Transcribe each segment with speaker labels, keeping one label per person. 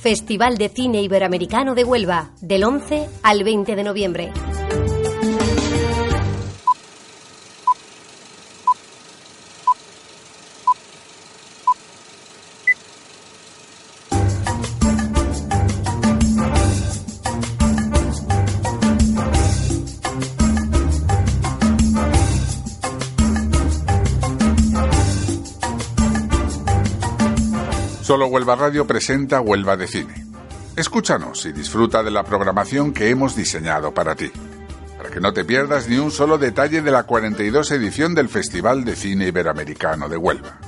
Speaker 1: Festival de Cine Iberoamericano de Huelva, del 11 al 20 de noviembre.
Speaker 2: Huelva Radio presenta Huelva de Cine. Escúchanos y disfruta de la programación que hemos diseñado para ti. Para que no te pierdas ni un solo detalle de la 42 edición del Festival de Cine Iberoamericano de Huelva.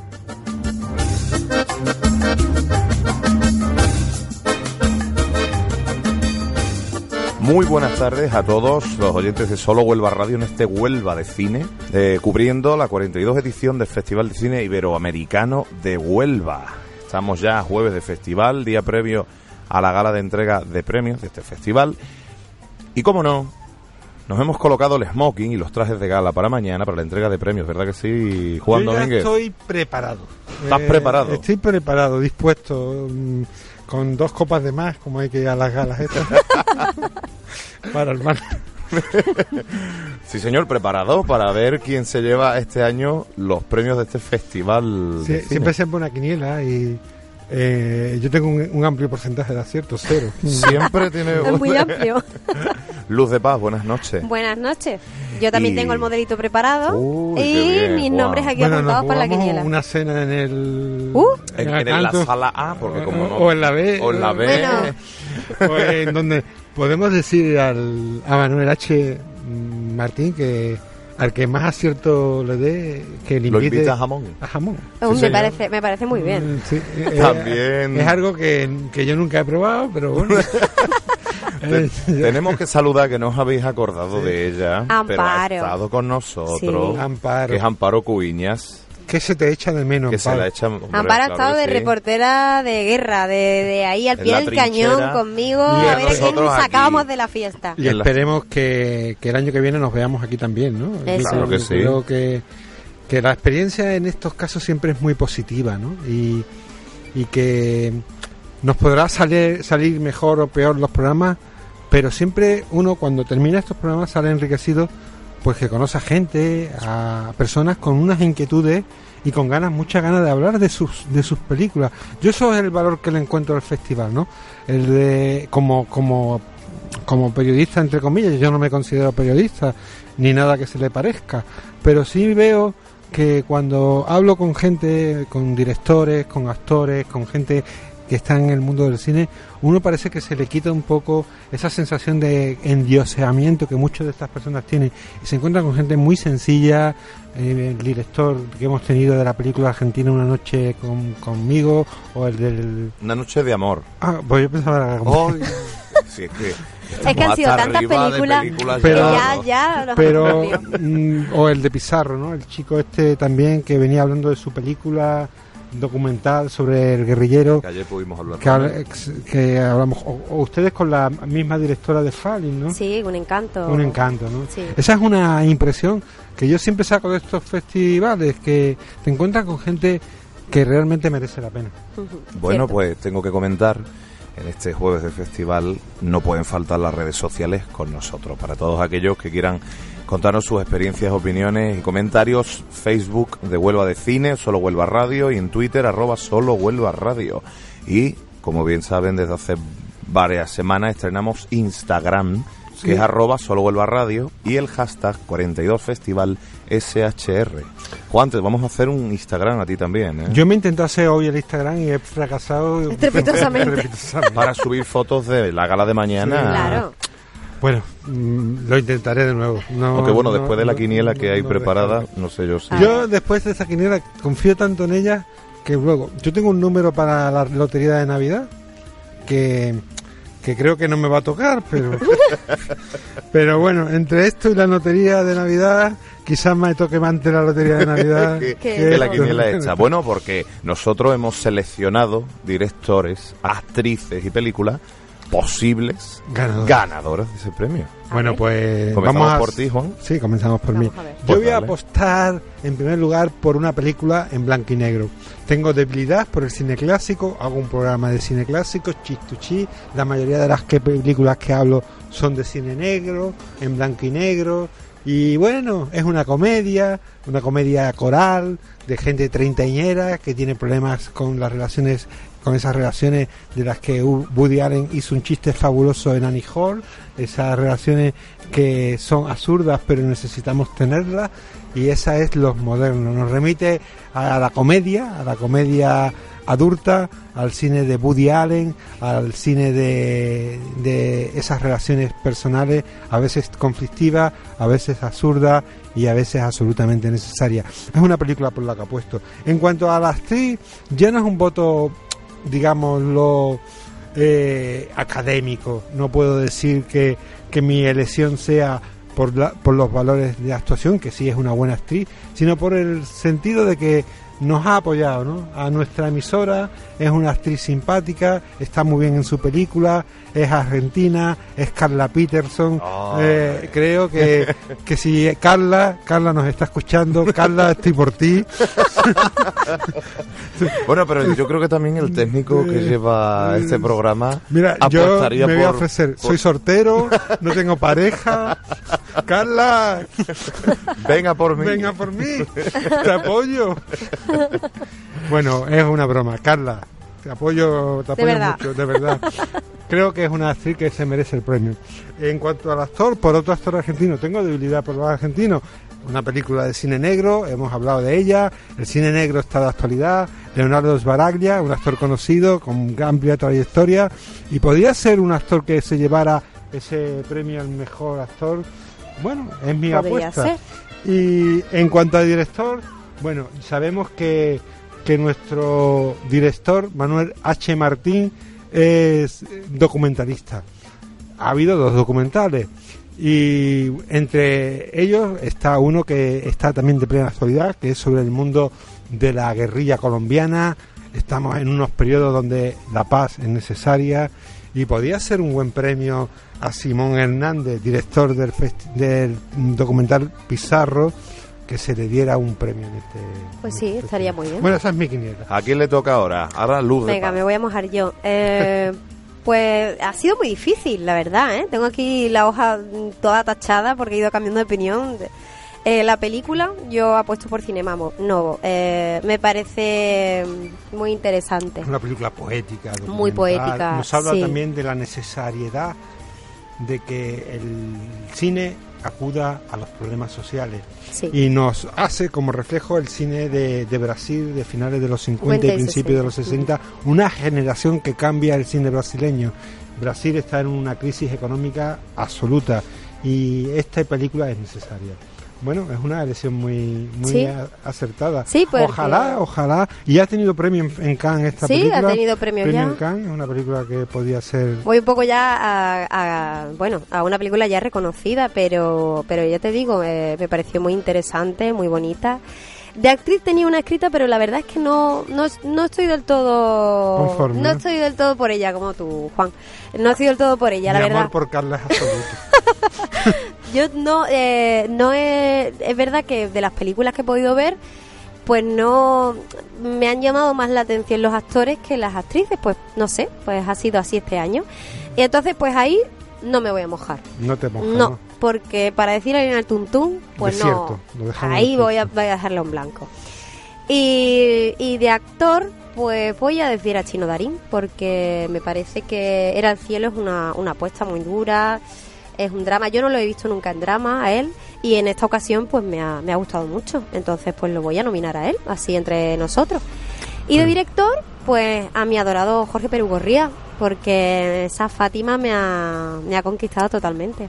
Speaker 3: Muy buenas tardes a todos los oyentes de Solo Huelva Radio en este Huelva de Cine, eh, cubriendo la 42 edición del Festival de Cine Iberoamericano de Huelva. Estamos ya jueves de festival, día previo a la gala de entrega de premios de este festival. Y como no, nos hemos colocado el smoking y los trajes de gala para mañana, para la entrega de premios, ¿verdad que sí, Juan
Speaker 4: Yo ya
Speaker 3: Domínguez?
Speaker 4: estoy preparado.
Speaker 3: ¿Estás preparado?
Speaker 4: Estoy preparado, dispuesto, mm, con dos copas de más, como hay que ir a las galas estas. para el mar.
Speaker 3: Sí, señor, preparado para ver quién se lleva este año los premios de este festival.
Speaker 4: Sí,
Speaker 3: de cine.
Speaker 4: siempre se pone una quiniela y eh, yo tengo un, un amplio porcentaje de acierto, cero.
Speaker 3: Siempre tiene
Speaker 1: Es muy amplio.
Speaker 3: Luz de paz, buenas noches.
Speaker 1: Buenas noches. Yo también
Speaker 3: Y-
Speaker 1: tengo el modelito preparado
Speaker 3: Uy,
Speaker 1: y mis nombres aquí
Speaker 4: Bueno,
Speaker 1: apuntados para la quiniela.
Speaker 4: una cena en el...
Speaker 1: Uh.
Speaker 3: En,
Speaker 4: el
Speaker 3: en la sala A, porque como no.
Speaker 4: O en la B.
Speaker 3: O en la B.
Speaker 1: Bueno.
Speaker 4: o en donde podemos decir al, a Manuel H. Martín que al que más acierto le dé, que le
Speaker 3: Lo
Speaker 4: invite
Speaker 3: invita a jamón.
Speaker 4: a jamón. Sí,
Speaker 1: me, parece, me parece muy bien.
Speaker 4: Mm, sí, eh,
Speaker 3: También.
Speaker 4: Es algo que, que yo nunca he probado, pero bueno.
Speaker 3: Te-
Speaker 4: Eh,
Speaker 3: tenemos que saludar que no os habéis acordado de ella, pero ha
Speaker 1: Amparo.
Speaker 3: estado con nosotros,
Speaker 1: Sí.
Speaker 4: Amparo.
Speaker 3: que es Amparo Cuiñas,
Speaker 4: ¿Qué se te echa de menos,
Speaker 3: que se
Speaker 4: Amparo?
Speaker 3: la echa... hombre,
Speaker 1: Amparo ha
Speaker 3: claro
Speaker 1: estado
Speaker 3: que
Speaker 1: de
Speaker 3: sí.
Speaker 1: reportera de guerra, de, de ahí al
Speaker 3: En
Speaker 1: pie del cañón conmigo,
Speaker 4: Y
Speaker 1: a ver a quién
Speaker 3: aquí.
Speaker 1: sacábamos de la fiesta.
Speaker 4: Y esperemos que, que el año que viene nos veamos aquí también, ¿no?
Speaker 1: Eso.
Speaker 3: Claro que
Speaker 4: Yo
Speaker 3: sí.
Speaker 4: Creo que, que la experiencia en estos casos siempre es muy positiva, ¿no? Y, y que nos podrá salir, salir mejor o peor los programas, pero siempre uno cuando termina estos programas sale enriquecido, pues que conoce a gente, a personas con unas inquietudes y con ganas, muchas ganas de hablar de sus, de sus películas. Yo eso es el valor que le encuentro al festival, ¿no? El de, como, como como periodista, entre comillas, yo no me considero periodista ni nada que se le parezca, pero sí veo que cuando hablo con gente, con directores, con actores, con gente que está en el mundo del cine, uno parece que se le quita un poco esa sensación de endioseamiento que muchas de estas personas tienen. Y se encuentran con gente muy sencilla, eh, el director que hemos tenido de la película argentina Una noche con- conmigo o el del...
Speaker 3: Una noche de amor.
Speaker 4: Ah, pues yo pensaba...
Speaker 3: Ay, sí, es que...
Speaker 1: Es que han sido tantas películas,
Speaker 4: Pero-
Speaker 1: ya, ya los
Speaker 4: pero mm, o el de Pizarro no el chico este también que venía hablando de su película documental sobre el guerrillero
Speaker 3: Que ayer pudimos hablar
Speaker 4: que,
Speaker 3: con
Speaker 4: habla-
Speaker 3: él.
Speaker 4: ex- que hablamos o, o ustedes con la misma directora de Falling no
Speaker 1: Sí, un encanto.
Speaker 4: un encanto no
Speaker 1: Sí.
Speaker 4: esa es una impresión que yo siempre saco de estos festivales que te encuentras con gente que realmente merece la pena
Speaker 3: Bueno,
Speaker 1: cierto.
Speaker 3: pues tengo que comentar, en este jueves de festival no pueden faltar las redes sociales con nosotros. Para todos aquellos que quieran contarnos sus experiencias, opiniones y comentarios, Facebook de Huelva de Cine, Solo Huelva Radio y en Twitter arroba Solo Huelva Radio. Y, como bien saben, desde hace varias semanas estrenamos Instagram, que
Speaker 4: Sí.
Speaker 3: es arroba Solo Huelva Radio y el hashtag 42 Festival SHR. Juan, te vamos a hacer un Instagram a ti también, ¿eh?
Speaker 4: yo me intenté hacer hoy el Instagram y he fracasado
Speaker 1: Estrepitosamente.
Speaker 4: estrepitosamente.
Speaker 3: para subir fotos de la gala de mañana.
Speaker 4: Sí.
Speaker 1: Claro.
Speaker 4: Bueno, mm, lo intentaré de nuevo. No,
Speaker 3: Aunque bueno,
Speaker 4: no,
Speaker 3: después de la quiniela
Speaker 4: no,
Speaker 3: que hay preparada, no sé yo si...
Speaker 4: Yo después de esa quiniela confío tanto en ella que luego, yo tengo un número para la lotería de Navidad que, que creo que no me va a tocar, pero, pero bueno, entre esto y la lotería de Navidad, quizás me toque más ante la lotería de Navidad
Speaker 3: que, la quiniela hecha. Bueno, porque nosotros hemos seleccionado directores, actrices y películas posibles
Speaker 4: Ganadores.
Speaker 3: ganadoras de ese premio.
Speaker 4: Bueno, pues
Speaker 3: Comenzamos
Speaker 4: vamos a...
Speaker 3: por ti, Juan.
Speaker 4: Sí, comenzamos por
Speaker 1: Vamos
Speaker 4: mí. Yo
Speaker 3: Pues
Speaker 4: voy a apostar en primer lugar por una película en blanco y negro. Tengo debilidad por el cine clásico, hago un programa de cine clásico, chistuchi. La mayoría de las que películas que hablo son de cine negro, en blanco y negro. Y bueno, es una comedia, una comedia coral, de gente treintañera que tiene problemas con las relaciones, con esas relaciones de las que Woody Allen hizo un chiste fabuloso en Annie Hall, esas relaciones que son absurdas pero necesitamos tenerlas y esa es los modernos. Nos remite a la comedia, a la comedia adulta, al cine de Woody Allen, al cine de, de esas relaciones personales, a veces conflictivas, a veces absurdas y a veces absolutamente necesarias. Es una película por la que apuesto. En cuanto a la actriz, ya no es un voto, digámoslo, eh, académico. No puedo decir que, que mi elección sea por, por los valores de actuación, que sí es una buena actriz, sino por el sentido de que nos ha apoyado ¿no? a nuestra emisora, es una actriz simpática, está muy bien en su película, es argentina, es Carla Peterson. Eh, creo que, que si Carla, Carla nos está escuchando, Carla estoy por ti.
Speaker 3: Bueno, pero yo creo que también el técnico que lleva este programa
Speaker 4: Mira, yo me voy a ofrecer,
Speaker 3: por-
Speaker 4: soy soltero, no tengo pareja. Carla,
Speaker 3: Venga por mí.
Speaker 4: venga por mí, te apoyo. Bueno, es una broma, Carla, te apoyo, te apoyo
Speaker 1: verdad.
Speaker 4: mucho, de verdad. Creo que es una actriz que se merece el premio. En cuanto al actor, por otro actor argentino, tengo debilidad por los argentinos. Una película de cine negro, hemos hablado de ella. El cine negro está de actualidad. Leonardo Sbaraglia, un actor conocido con amplia trayectoria. Y podría ser un actor que se llevara ese premio al mejor actor. Bueno, es mi apuesta.
Speaker 1: ser.
Speaker 4: Y en cuanto a director, bueno, sabemos que, que nuestro director, Manuel H. Martín, es documentalista. Ha habido dos documentales y entre ellos está uno que está también de plena actualidad, que es sobre el mundo de la guerrilla colombiana. Estamos en unos periodos donde la paz es necesaria y podría ser un buen premio a Simón Hernández, director del, del documental Pizarro, que se le diera un premio en este.
Speaker 1: Pues sí,
Speaker 4: este
Speaker 1: estaría muy bien.
Speaker 4: Bueno, esa es mi quiniela.
Speaker 3: ¿A quién le toca ahora? Ahora luz
Speaker 1: Venga, me voy a mojar yo. Eh, pues ha sido muy difícil, la verdad. ¿eh? Tengo aquí la hoja toda tachada porque he ido cambiando de opinión. Eh, la película yo apuesto por Cinema Mo- Novo. Eh, me parece muy interesante.
Speaker 4: Es una película poética.
Speaker 1: Muy poética,
Speaker 4: Nos habla
Speaker 1: sí.
Speaker 4: también de la necesariedad de que el cine acuda a los problemas sociales.
Speaker 1: Sí.
Speaker 4: Y nos hace como reflejo el cine de, de Brasil de finales de los 50 y
Speaker 1: 50 y
Speaker 4: principios de los
Speaker 1: 60.
Speaker 4: 60, una generación que cambia el cine brasileño. Brasil está en una crisis económica absoluta y esta película es necesaria. Bueno, es una elección muy, muy
Speaker 1: Sí.
Speaker 4: acertada.
Speaker 1: Sí, porque-
Speaker 4: Ojalá, ojalá. Y ha tenido premio en, en Cannes esta
Speaker 1: Sí,
Speaker 4: película.
Speaker 1: ha tenido premios ya.
Speaker 4: en Cannes, es una película que podía ser...
Speaker 1: Voy un poco ya a, a- bueno, a una película ya reconocida, pero, pero ya te digo, eh, me pareció muy interesante, muy bonita. De actriz tenía una escrita, pero la verdad es que no, no, no estoy del todo,
Speaker 4: Conforme,
Speaker 1: no estoy del todo por ella, como tú, Juan. No estoy del todo por ella, la
Speaker 4: Mi
Speaker 1: verdad.
Speaker 4: amor por Carla es absoluto.
Speaker 1: Yo no, eh, no he- es verdad que de las películas que he podido ver, pues no me han llamado más la atención los actores que las actrices, pues no sé, pues ha sido así este año. Y entonces pues ahí no me voy a mojar.
Speaker 4: No te mojas,
Speaker 1: No,
Speaker 4: ¿no?
Speaker 1: Porque para decir en el tuntún, pues
Speaker 4: Desierto,
Speaker 1: no. Ahí voy a, voy a dejarlo en blanco. Y, y de actor, pues voy a decir a Chino Darín, porque me parece que Era el cielo es una, una apuesta muy dura, es un drama. Yo no lo he visto nunca en drama a él, y en esta ocasión, pues me ha, me ha gustado mucho. Entonces, pues lo voy a nominar a él, así entre nosotros. Y de director, pues a mi adorado Jorge Perugorría, porque esa Fátima me ha, me ha conquistado totalmente.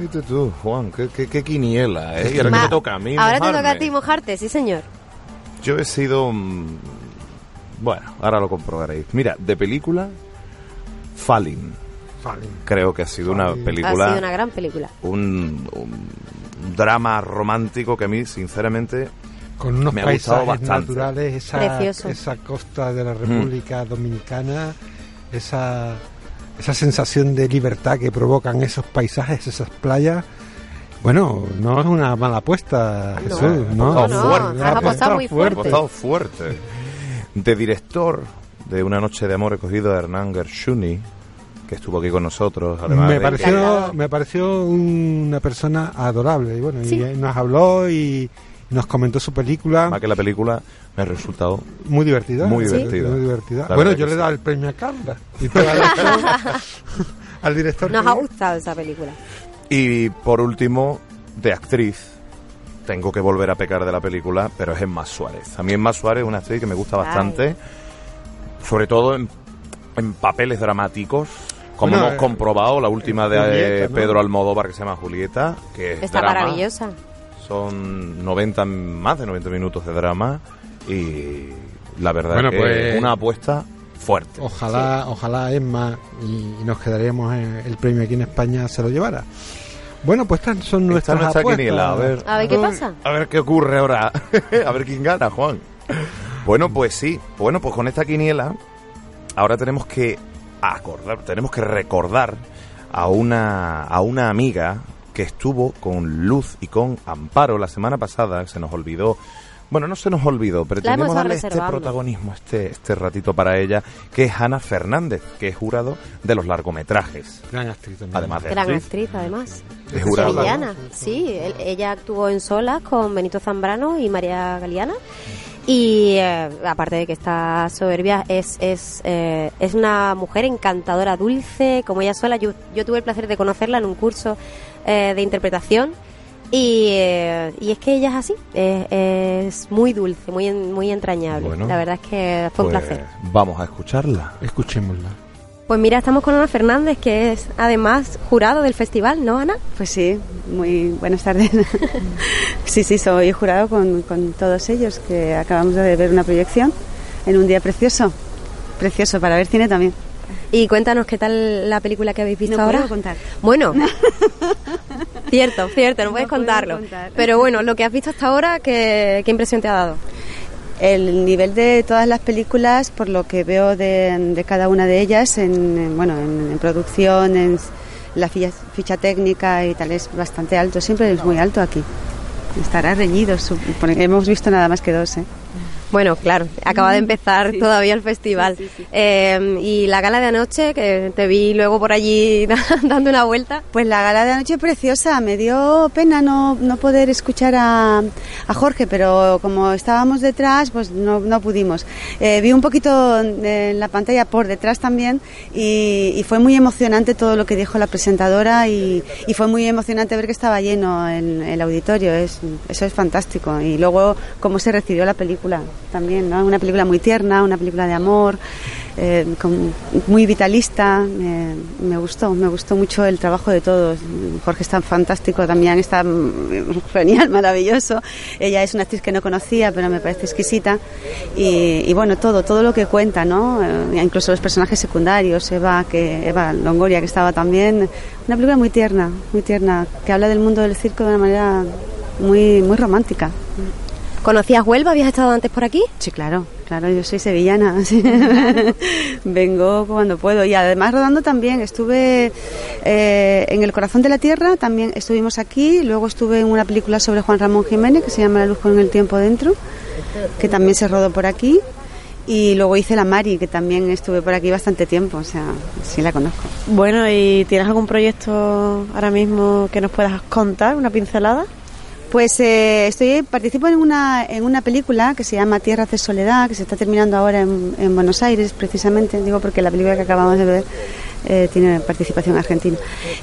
Speaker 3: Fíjate tú, Juan, qué, qué, qué quiniela, ¿eh? Y ahora
Speaker 1: Ma-
Speaker 3: que me toca a mí
Speaker 1: Ahora te toca a ti mojarte, sí señor.
Speaker 3: Yo he sido mm, Bueno, ahora lo comprobaréis. Mira, de película, Falling.
Speaker 4: Falling.
Speaker 3: Creo que ha sido una película...
Speaker 1: Ha sido una gran película.
Speaker 3: un, un drama romántico que a mí, sinceramente,
Speaker 4: Con unos
Speaker 3: Me ha gustado
Speaker 4: paisajes
Speaker 3: bastante.
Speaker 4: naturales, esa,
Speaker 1: Precioso.
Speaker 4: esa costa de la República Dominicana, esa, esa sensación de libertad que provocan esos paisajes, esas playas. Bueno, no es una mala apuesta,
Speaker 1: No.
Speaker 4: Jesús. No,
Speaker 3: No,
Speaker 4: no,
Speaker 3: no,
Speaker 4: una
Speaker 1: has
Speaker 4: apuesta
Speaker 1: apostado muy
Speaker 3: ha
Speaker 1: fuerte.
Speaker 3: fuerte. De director de Una noche de amor he cogido a Hernán Gershuni, que estuvo aquí con nosotros. Además
Speaker 4: me
Speaker 3: de-
Speaker 4: pareció me pareció una persona adorable y bueno
Speaker 1: Sí.
Speaker 4: y nos habló y nos comentó su película
Speaker 3: Más que la película me ha resultado
Speaker 4: muy divertida
Speaker 3: Muy
Speaker 4: Sí,
Speaker 3: divertida.
Speaker 4: muy divertida
Speaker 3: La
Speaker 4: bueno yo le he
Speaker 3: sí.
Speaker 4: dado el premio a Carla y al director, al director
Speaker 1: Nos ha gustado esa película.
Speaker 3: Y por último, de actriz, tengo que volver a pecar de la película, pero es Emma Suárez. A mí Emma Suárez es una actriz que me gusta
Speaker 1: Ay.
Speaker 3: bastante, sobre todo en, en papeles dramáticos. Como
Speaker 4: Bueno,
Speaker 3: hemos
Speaker 4: eh,
Speaker 3: comprobado, la última de
Speaker 4: Julieta,
Speaker 3: eh,
Speaker 4: ¿no?
Speaker 3: Pedro Almodóvar que se llama Julieta, que es
Speaker 1: Está
Speaker 3: drama.
Speaker 1: maravillosa.
Speaker 3: Son 90, más de 90 minutos de drama y la verdad
Speaker 4: Bueno,
Speaker 3: que
Speaker 4: pues-
Speaker 3: una apuesta fuerte.
Speaker 4: ojalá ojalá Emma y, y nos quedaríamos en el premio aquí en España se lo llevara bueno pues estas son
Speaker 3: Está
Speaker 4: nuestras
Speaker 3: nuestra
Speaker 4: apuestas.
Speaker 3: quiniela, a ver.
Speaker 1: A ver qué pasa.
Speaker 3: A ver qué ocurre ahora. a ver quién gana, Juan. Bueno, pues sí. Bueno, pues con esta quiniela ahora tenemos que acordar, tenemos que recordar a una a una amiga que estuvo con Luz y con Amparo la semana pasada, se nos olvidó. Bueno, no se nos olvidó, pretendemos
Speaker 1: estado
Speaker 3: darle este protagonismo, este, este ratito para ella, que es Ana Fernández, que es jurado de los largometrajes.
Speaker 4: gran actriz también.
Speaker 3: Además de
Speaker 1: Gran
Speaker 3: actriz,
Speaker 1: actriz, además.
Speaker 3: es jurado.
Speaker 1: Sevillana, sí. él- ella actuó en Solas con Benito Zambrano y María Galeana. Y eh, aparte de que está soberbia, es, es, eh, es una mujer encantadora, dulce, como ella sola. Yo, yo tuve el placer de conocerla en un curso eh, de interpretación. Y, eh, y es que ella es así, es, es muy dulce, muy, en- muy entrañable.
Speaker 3: Bueno,
Speaker 1: La verdad es que fue un
Speaker 3: Pues
Speaker 1: placer.
Speaker 3: Vamos a escucharla.
Speaker 4: escuchémosla
Speaker 1: Pues mira, estamos con Ana Fernández, que es además jurado del festival, ¿no, Ana?
Speaker 5: Pues sí, muy buenas tardes. sí, sí, soy jurado con, con todos ellos, que acabamos de ver una proyección en un día precioso. Precioso para ver cine también.
Speaker 1: Y cuéntanos qué tal la película que habéis visto
Speaker 5: No
Speaker 1: ahora.
Speaker 5: puedo contar.
Speaker 1: Bueno, cierto, cierto, no puedes contarlo.
Speaker 5: contar.
Speaker 1: Pero bueno, lo que has visto hasta ahora, ¿qué, qué impresión te ha dado?
Speaker 5: El nivel de todas las películas, por lo que veo de, de cada una de ellas, en, en, bueno, en, en producción, en la ficha, ficha técnica y tal, es bastante alto. Siempre es muy alto aquí. Estará reñido. Hemos visto nada más que dos, ¿eh?
Speaker 1: Bueno, claro, acaba de empezar
Speaker 5: Sí.
Speaker 1: todavía el festival.
Speaker 5: Sí, sí, sí.
Speaker 1: Eh, y la gala de anoche, que te vi luego por allí dando una vuelta.
Speaker 5: Pues la gala de anoche preciosa, me dio pena no, no poder escuchar a, a Jorge, pero como estábamos detrás, pues no, no pudimos. Eh, vi un poquito en la pantalla por detrás también y, y fue muy emocionante todo lo que dijo la presentadora y, y fue muy emocionante ver que estaba lleno el, el auditorio, es, eso es fantástico. Y luego cómo se recibió la película también, ¿no? Una película muy tierna, una película de amor, eh, muy vitalista, me gustó, me gustó mucho el trabajo de todos. Jorge está fantástico también, está mm, genial, maravilloso. Ella es una actriz que no conocía, pero me parece exquisita. Y, y bueno, todo, todo lo que cuenta, ¿no? Eh, incluso los personajes secundarios, Eva, que, Eva Longoria, que estaba también. Una película muy tierna, muy tierna, que habla del mundo del circo de una manera muy, muy romántica.
Speaker 1: ¿Conocías Huelva? ¿Habías estado antes por aquí?
Speaker 5: Sí, claro, claro, yo soy sevillana. sí. Vengo cuando puedo. Y además rodando también. Estuve eh, en El Corazón de la Tierra, también estuvimos aquí. Luego estuve en una película sobre Juan Ramón Jiménez que se llama La luz con el tiempo dentro, que también se rodó por aquí. Y luego hice La Mari, que también estuve por aquí bastante tiempo. O sea, sí la conozco.
Speaker 6: Bueno, ¿y tienes algún proyecto ahora mismo que nos puedas contar, una pincelada?
Speaker 5: Pues eh, estoy participo en una en una película que se llama Tierras de Soledad que se está terminando ahora en, en Buenos Aires precisamente. Digo porque la película que acabamos de ver eh, tiene participación argentina.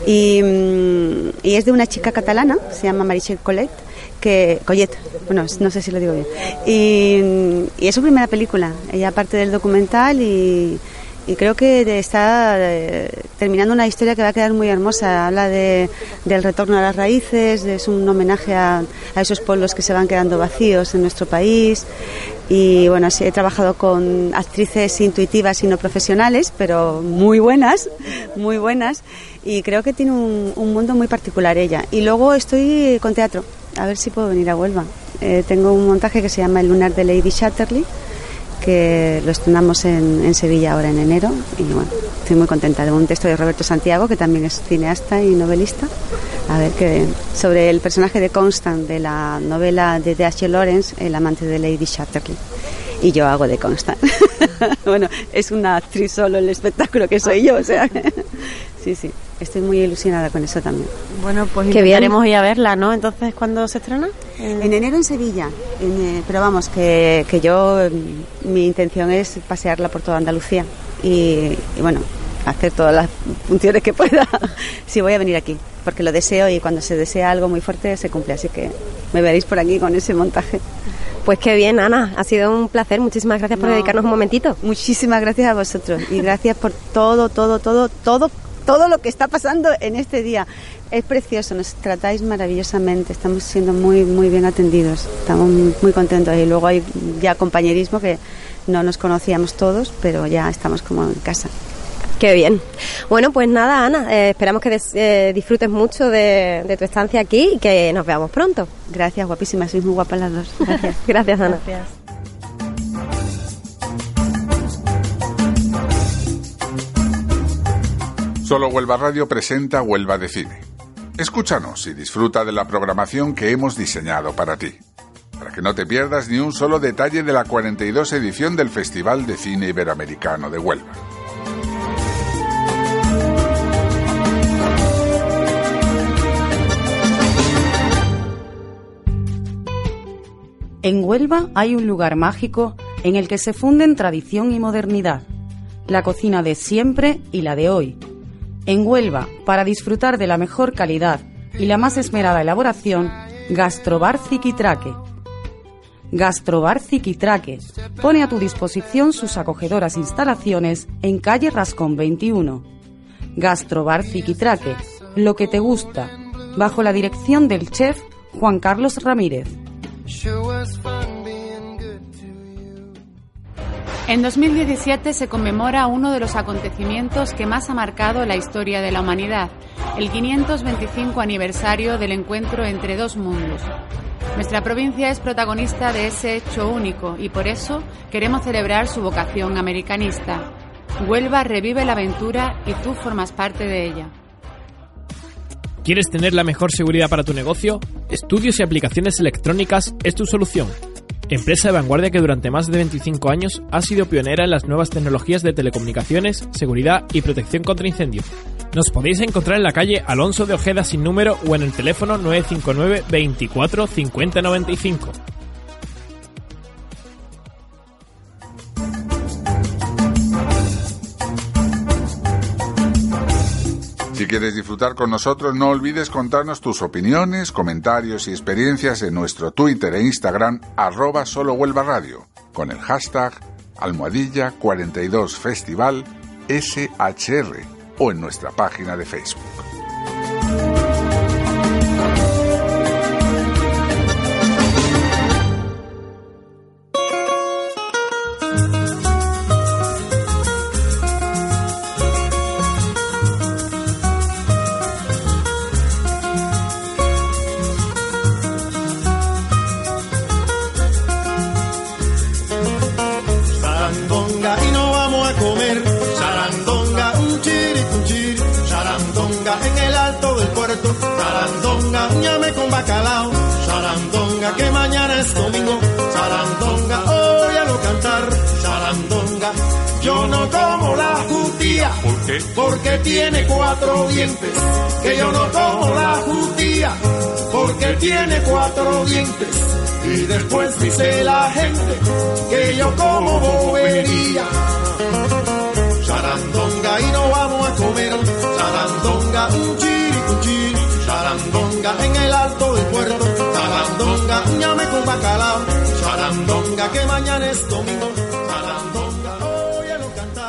Speaker 5: Y, mm, y es de una chica catalana se llama Marichel Collet que Collet bueno no sé si lo digo bien. Y, y es su primera película. Ella parte del documental y y creo que está eh, terminando una historia que va a quedar muy hermosa. Habla de, del retorno a las raíces, es un homenaje a, a esos pueblos que se van quedando vacíos en nuestro país. Y bueno, he trabajado con actrices intuitivas y no profesionales, pero muy buenas, muy buenas. Y creo que tiene un, un mundo muy particular ella. Y luego estoy con teatro, a ver si puedo venir a Huelva. Eh, tengo un montaje que se llama El lunar de Lady Chatterley, que lo estrenamos en, en Sevilla ahora en enero. Y bueno, estoy muy contenta de un texto de Roberto Santiago, que también es cineasta y novelista. A ver, que sobre el personaje de Constant de la novela de D.H. Lawrence, el amante de Lady Chatterley. Y yo hago de Constant. bueno, es una actriz solo el espectáculo que soy yo, o sea. sí, sí. Estoy muy ilusionada con eso también.
Speaker 6: Bueno, pues intentaremos ir a verla, ¿no? Entonces, ¿cuándo se estrena?
Speaker 5: En enero en Sevilla, en, eh, pero vamos, que, que yo, mm, mi intención es pasearla por toda Andalucía y, y bueno, hacer todas las funciones que pueda. sí, voy a venir aquí, porque lo deseo y cuando se desea algo muy fuerte se cumple, así que me veréis por aquí con ese montaje.
Speaker 1: Pues qué bien, Ana. Ha sido un placer. Muchísimas gracias por
Speaker 5: No.
Speaker 1: dedicarnos un momentito.
Speaker 5: Muchísimas gracias a vosotros y gracias por todo, todo, todo, todo, todo lo que está pasando en este día. Es precioso, nos tratáis maravillosamente, estamos siendo muy, muy bien atendidos, estamos muy contentos y luego hay ya compañerismo que no nos conocíamos todos, pero ya estamos como en casa.
Speaker 1: Qué bien. Bueno, pues nada, Ana. eh, esperamos que des- eh, disfrutes mucho de, de tu estancia aquí y que nos veamos pronto.
Speaker 5: Gracias, guapísimas, sois muy guapas las dos. Gracias.
Speaker 1: Gracias, Ana.
Speaker 2: Solo Huelva Radio presenta Huelva de Cine. Escúchanos y disfruta de la programación que hemos diseñado para ti. Para que no te pierdas ni un solo detalle de la 42 edición del Festival de Cine Iberoamericano de Huelva.
Speaker 7: En Huelva hay un lugar mágico en el que se funden tradición y modernidad, la cocina de siempre y la de hoy. En Huelva, para disfrutar de la mejor calidad y la más esmerada elaboración, Gastrobar Ziquitraque. Gastrobar Ziquitraque pone a tu disposición sus acogedoras instalaciones en calle Rascón 21. Gastrobar Ziquitraque, lo que te gusta, bajo la dirección del chef Juan Carlos Ramírez.
Speaker 8: En 2017 se conmemora uno de los acontecimientos que más ha marcado la historia de la humanidad, el 525 aniversario del encuentro entre dos mundos. Nuestra provincia es protagonista de ese hecho único y por eso queremos celebrar su vocación americanista. Huelva revive la aventura y tú formas parte de ella.
Speaker 9: ¿Quieres tener la mejor seguridad para tu negocio? Estudios y aplicaciones electrónicas es tu solución. Empresa de vanguardia que durante más de 25 años ha sido pionera en las nuevas tecnologías de telecomunicaciones, seguridad y protección contra incendio. Nos podéis encontrar en la calle Alonso de Ojeda sin número o en el teléfono 959 24 50 95.
Speaker 2: Si quieres disfrutar con nosotros, no olvides contarnos tus opiniones, comentarios y experiencias en nuestro Twitter e Instagram, arroba solo Huelva Radio, con el hashtag almohadilla 42 festival SHR o en nuestra página de Facebook.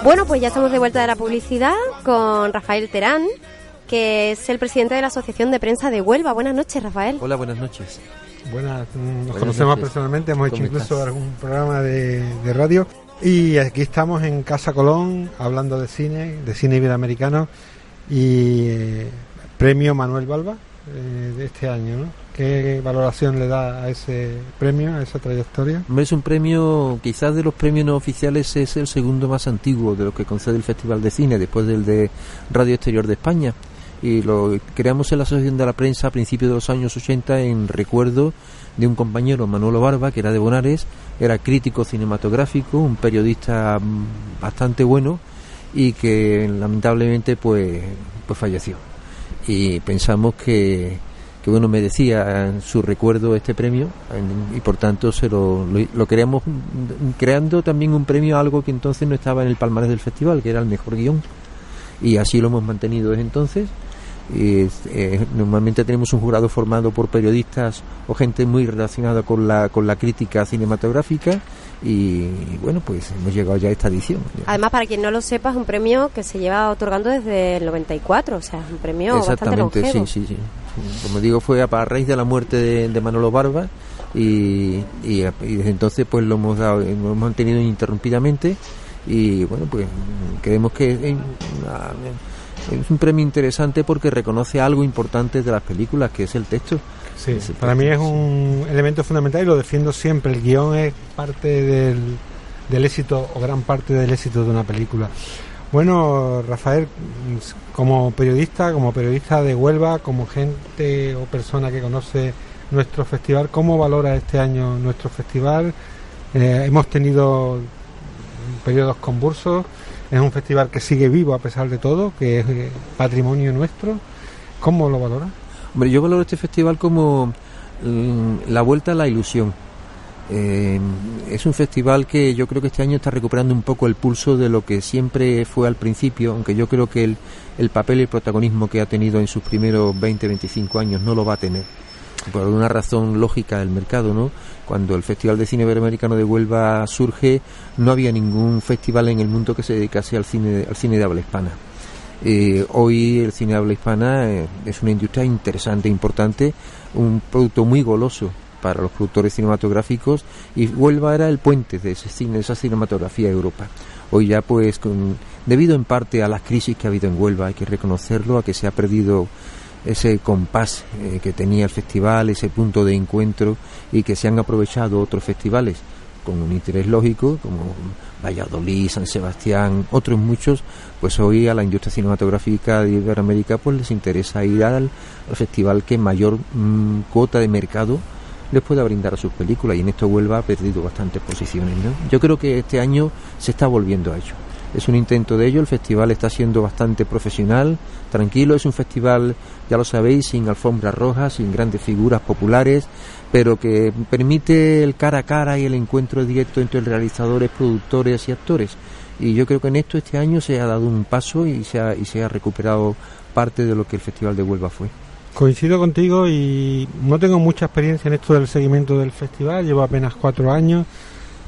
Speaker 1: Bueno, pues ya estamos de vuelta de la publicidad con Rafael Terán, que es el presidente de la Asociación de Prensa de Huelva. Buenas noches, Rafael.
Speaker 10: Hola, buenas noches.
Speaker 4: Buenas, mm, nos
Speaker 10: Buenas
Speaker 4: conocemos
Speaker 10: noches.
Speaker 4: personalmente, hemos hecho
Speaker 10: ¿Cómo
Speaker 4: incluso
Speaker 10: estás?
Speaker 4: algún programa de, de radio. Y aquí estamos en Casa Colón hablando de cine, de cine iberoamericano y eh, premio Manuel Balba eh, de este año. ¿no? ¿Qué valoración le da a ese premio, a esa trayectoria?
Speaker 10: Es un premio, quizás de los premios no oficiales es el segundo más antiguo de los que concede el Festival de Cine, después del de Radio Exterior de España. Y lo creamos en la Asociación de la Prensa a principios de los años 80 en recuerdo de un compañero, Manolo Barba, que era de Bonares, era crítico cinematográfico, un periodista mm, bastante bueno y que lamentablemente pues, pues falleció. Y pensamos que, que bueno merecía en su recuerdo este premio en- y por tanto se lo, lo, lo mm, creando también un premio a algo que entonces no estaba en el palmarés del festival que era el mejor guion. Y así lo hemos mantenido desde entonces. Y, eh, normalmente tenemos un jurado formado por periodistas o gente muy relacionada con la con la crítica cinematográfica. Y bueno pues hemos llegado ya a esta edición.
Speaker 1: Además, para quien no lo sepa, es un premio que se lleva otorgando desde el 94, o sea, es un premio bastante
Speaker 10: Exactamente,
Speaker 1: longevo.
Speaker 10: sí, sí, sí. Como digo, fue a a raíz de la muerte de, de Manolo Barba y, y, a- y desde entonces pues lo hemos dado, lo hemos mantenido ininterrumpidamente y bueno, pues creemos que es, un premio interesante porque reconoce algo importante de las películas, que es el texto.
Speaker 4: Sí,
Speaker 10: Es el
Speaker 4: para mí
Speaker 10: texto.
Speaker 4: es un elemento fundamental y lo defiendo siempre. El guion es parte del, del éxito o gran parte del éxito de una película. Bueno, Rafael, como periodista, como periodista de Huelva, como gente o persona que conoce nuestro festival, ¿cómo valora este año nuestro festival? Eh, hemos tenido periodos convulsos, es un festival que sigue vivo a pesar de todo, que es eh, patrimonio nuestro. ¿Cómo lo valora?
Speaker 10: Hombre, yo valoro este festival como mm, la vuelta a la ilusión. Eh, es un festival que yo creo que este año está recuperando un poco el pulso de lo que siempre fue al principio, aunque yo creo que el, el papel y el protagonismo que ha tenido en sus primeros 20-25 años no lo va a tener. Por una razón lógica del mercado, ¿no? Cuando el Festival de Cine Iberoamericano de Huelva surge, no había ningún festival en el mundo que se dedicase al cine, al cine de habla hispana. Eh, hoy el cine de habla hispana eh, es una industria interesante, importante, un producto muy goloso para los productores cinematográficos y Huelva era el puente de esa cinematografía a Europa. Hoy ya pues con, debido en parte a las crisis que ha habido en Huelva, hay que reconocerlo, a que se ha perdido ese compás eh, que tenía el festival, ese punto de encuentro y que se han aprovechado otros festivales con un interés lógico, como Valladolid, San Sebastián, otros muchos, pues hoy a la industria cinematográfica de Iberoamérica pues les interesa ir al, al festival que mayor mm, cuota de mercado les pueda brindar a sus películas y en esto Huelva ha perdido bastantes posiciones. ¿no? Yo creo que este año se está volviendo a ello. Es un intento de ello, el festival está siendo bastante profesional, tranquilo, es un festival, ya lo sabéis, sin alfombras rojas, sin grandes figuras populares, pero que permite el cara a cara y el encuentro directo entre realizadores, productores y actores. Y yo creo que en esto este año se ha dado un paso y se ha, y se ha recuperado parte de lo que el Festival de Huelva fue.
Speaker 4: Coincido contigo y no tengo mucha experiencia en esto del seguimiento del festival, llevo apenas cuatro años,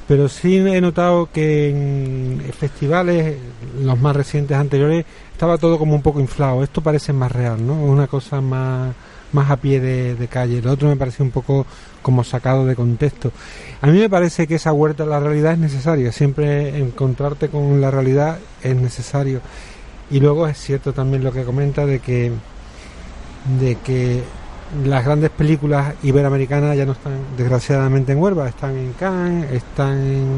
Speaker 4: pero sí he notado que en festivales, los más recientes anteriores, estaba todo como un poco inflado. Esto parece más real, ¿no? Una cosa más, más a pie de, calle. Lo otro me parece un poco como sacado de contexto. A mí me parece que esa huerta a la realidad es necesaria. Siempre encontrarte con la realidad es necesario. Y luego es cierto también lo que comenta de que de que las grandes películas iberoamericanas ya no están desgraciadamente en Huelva, están en Cannes, están en,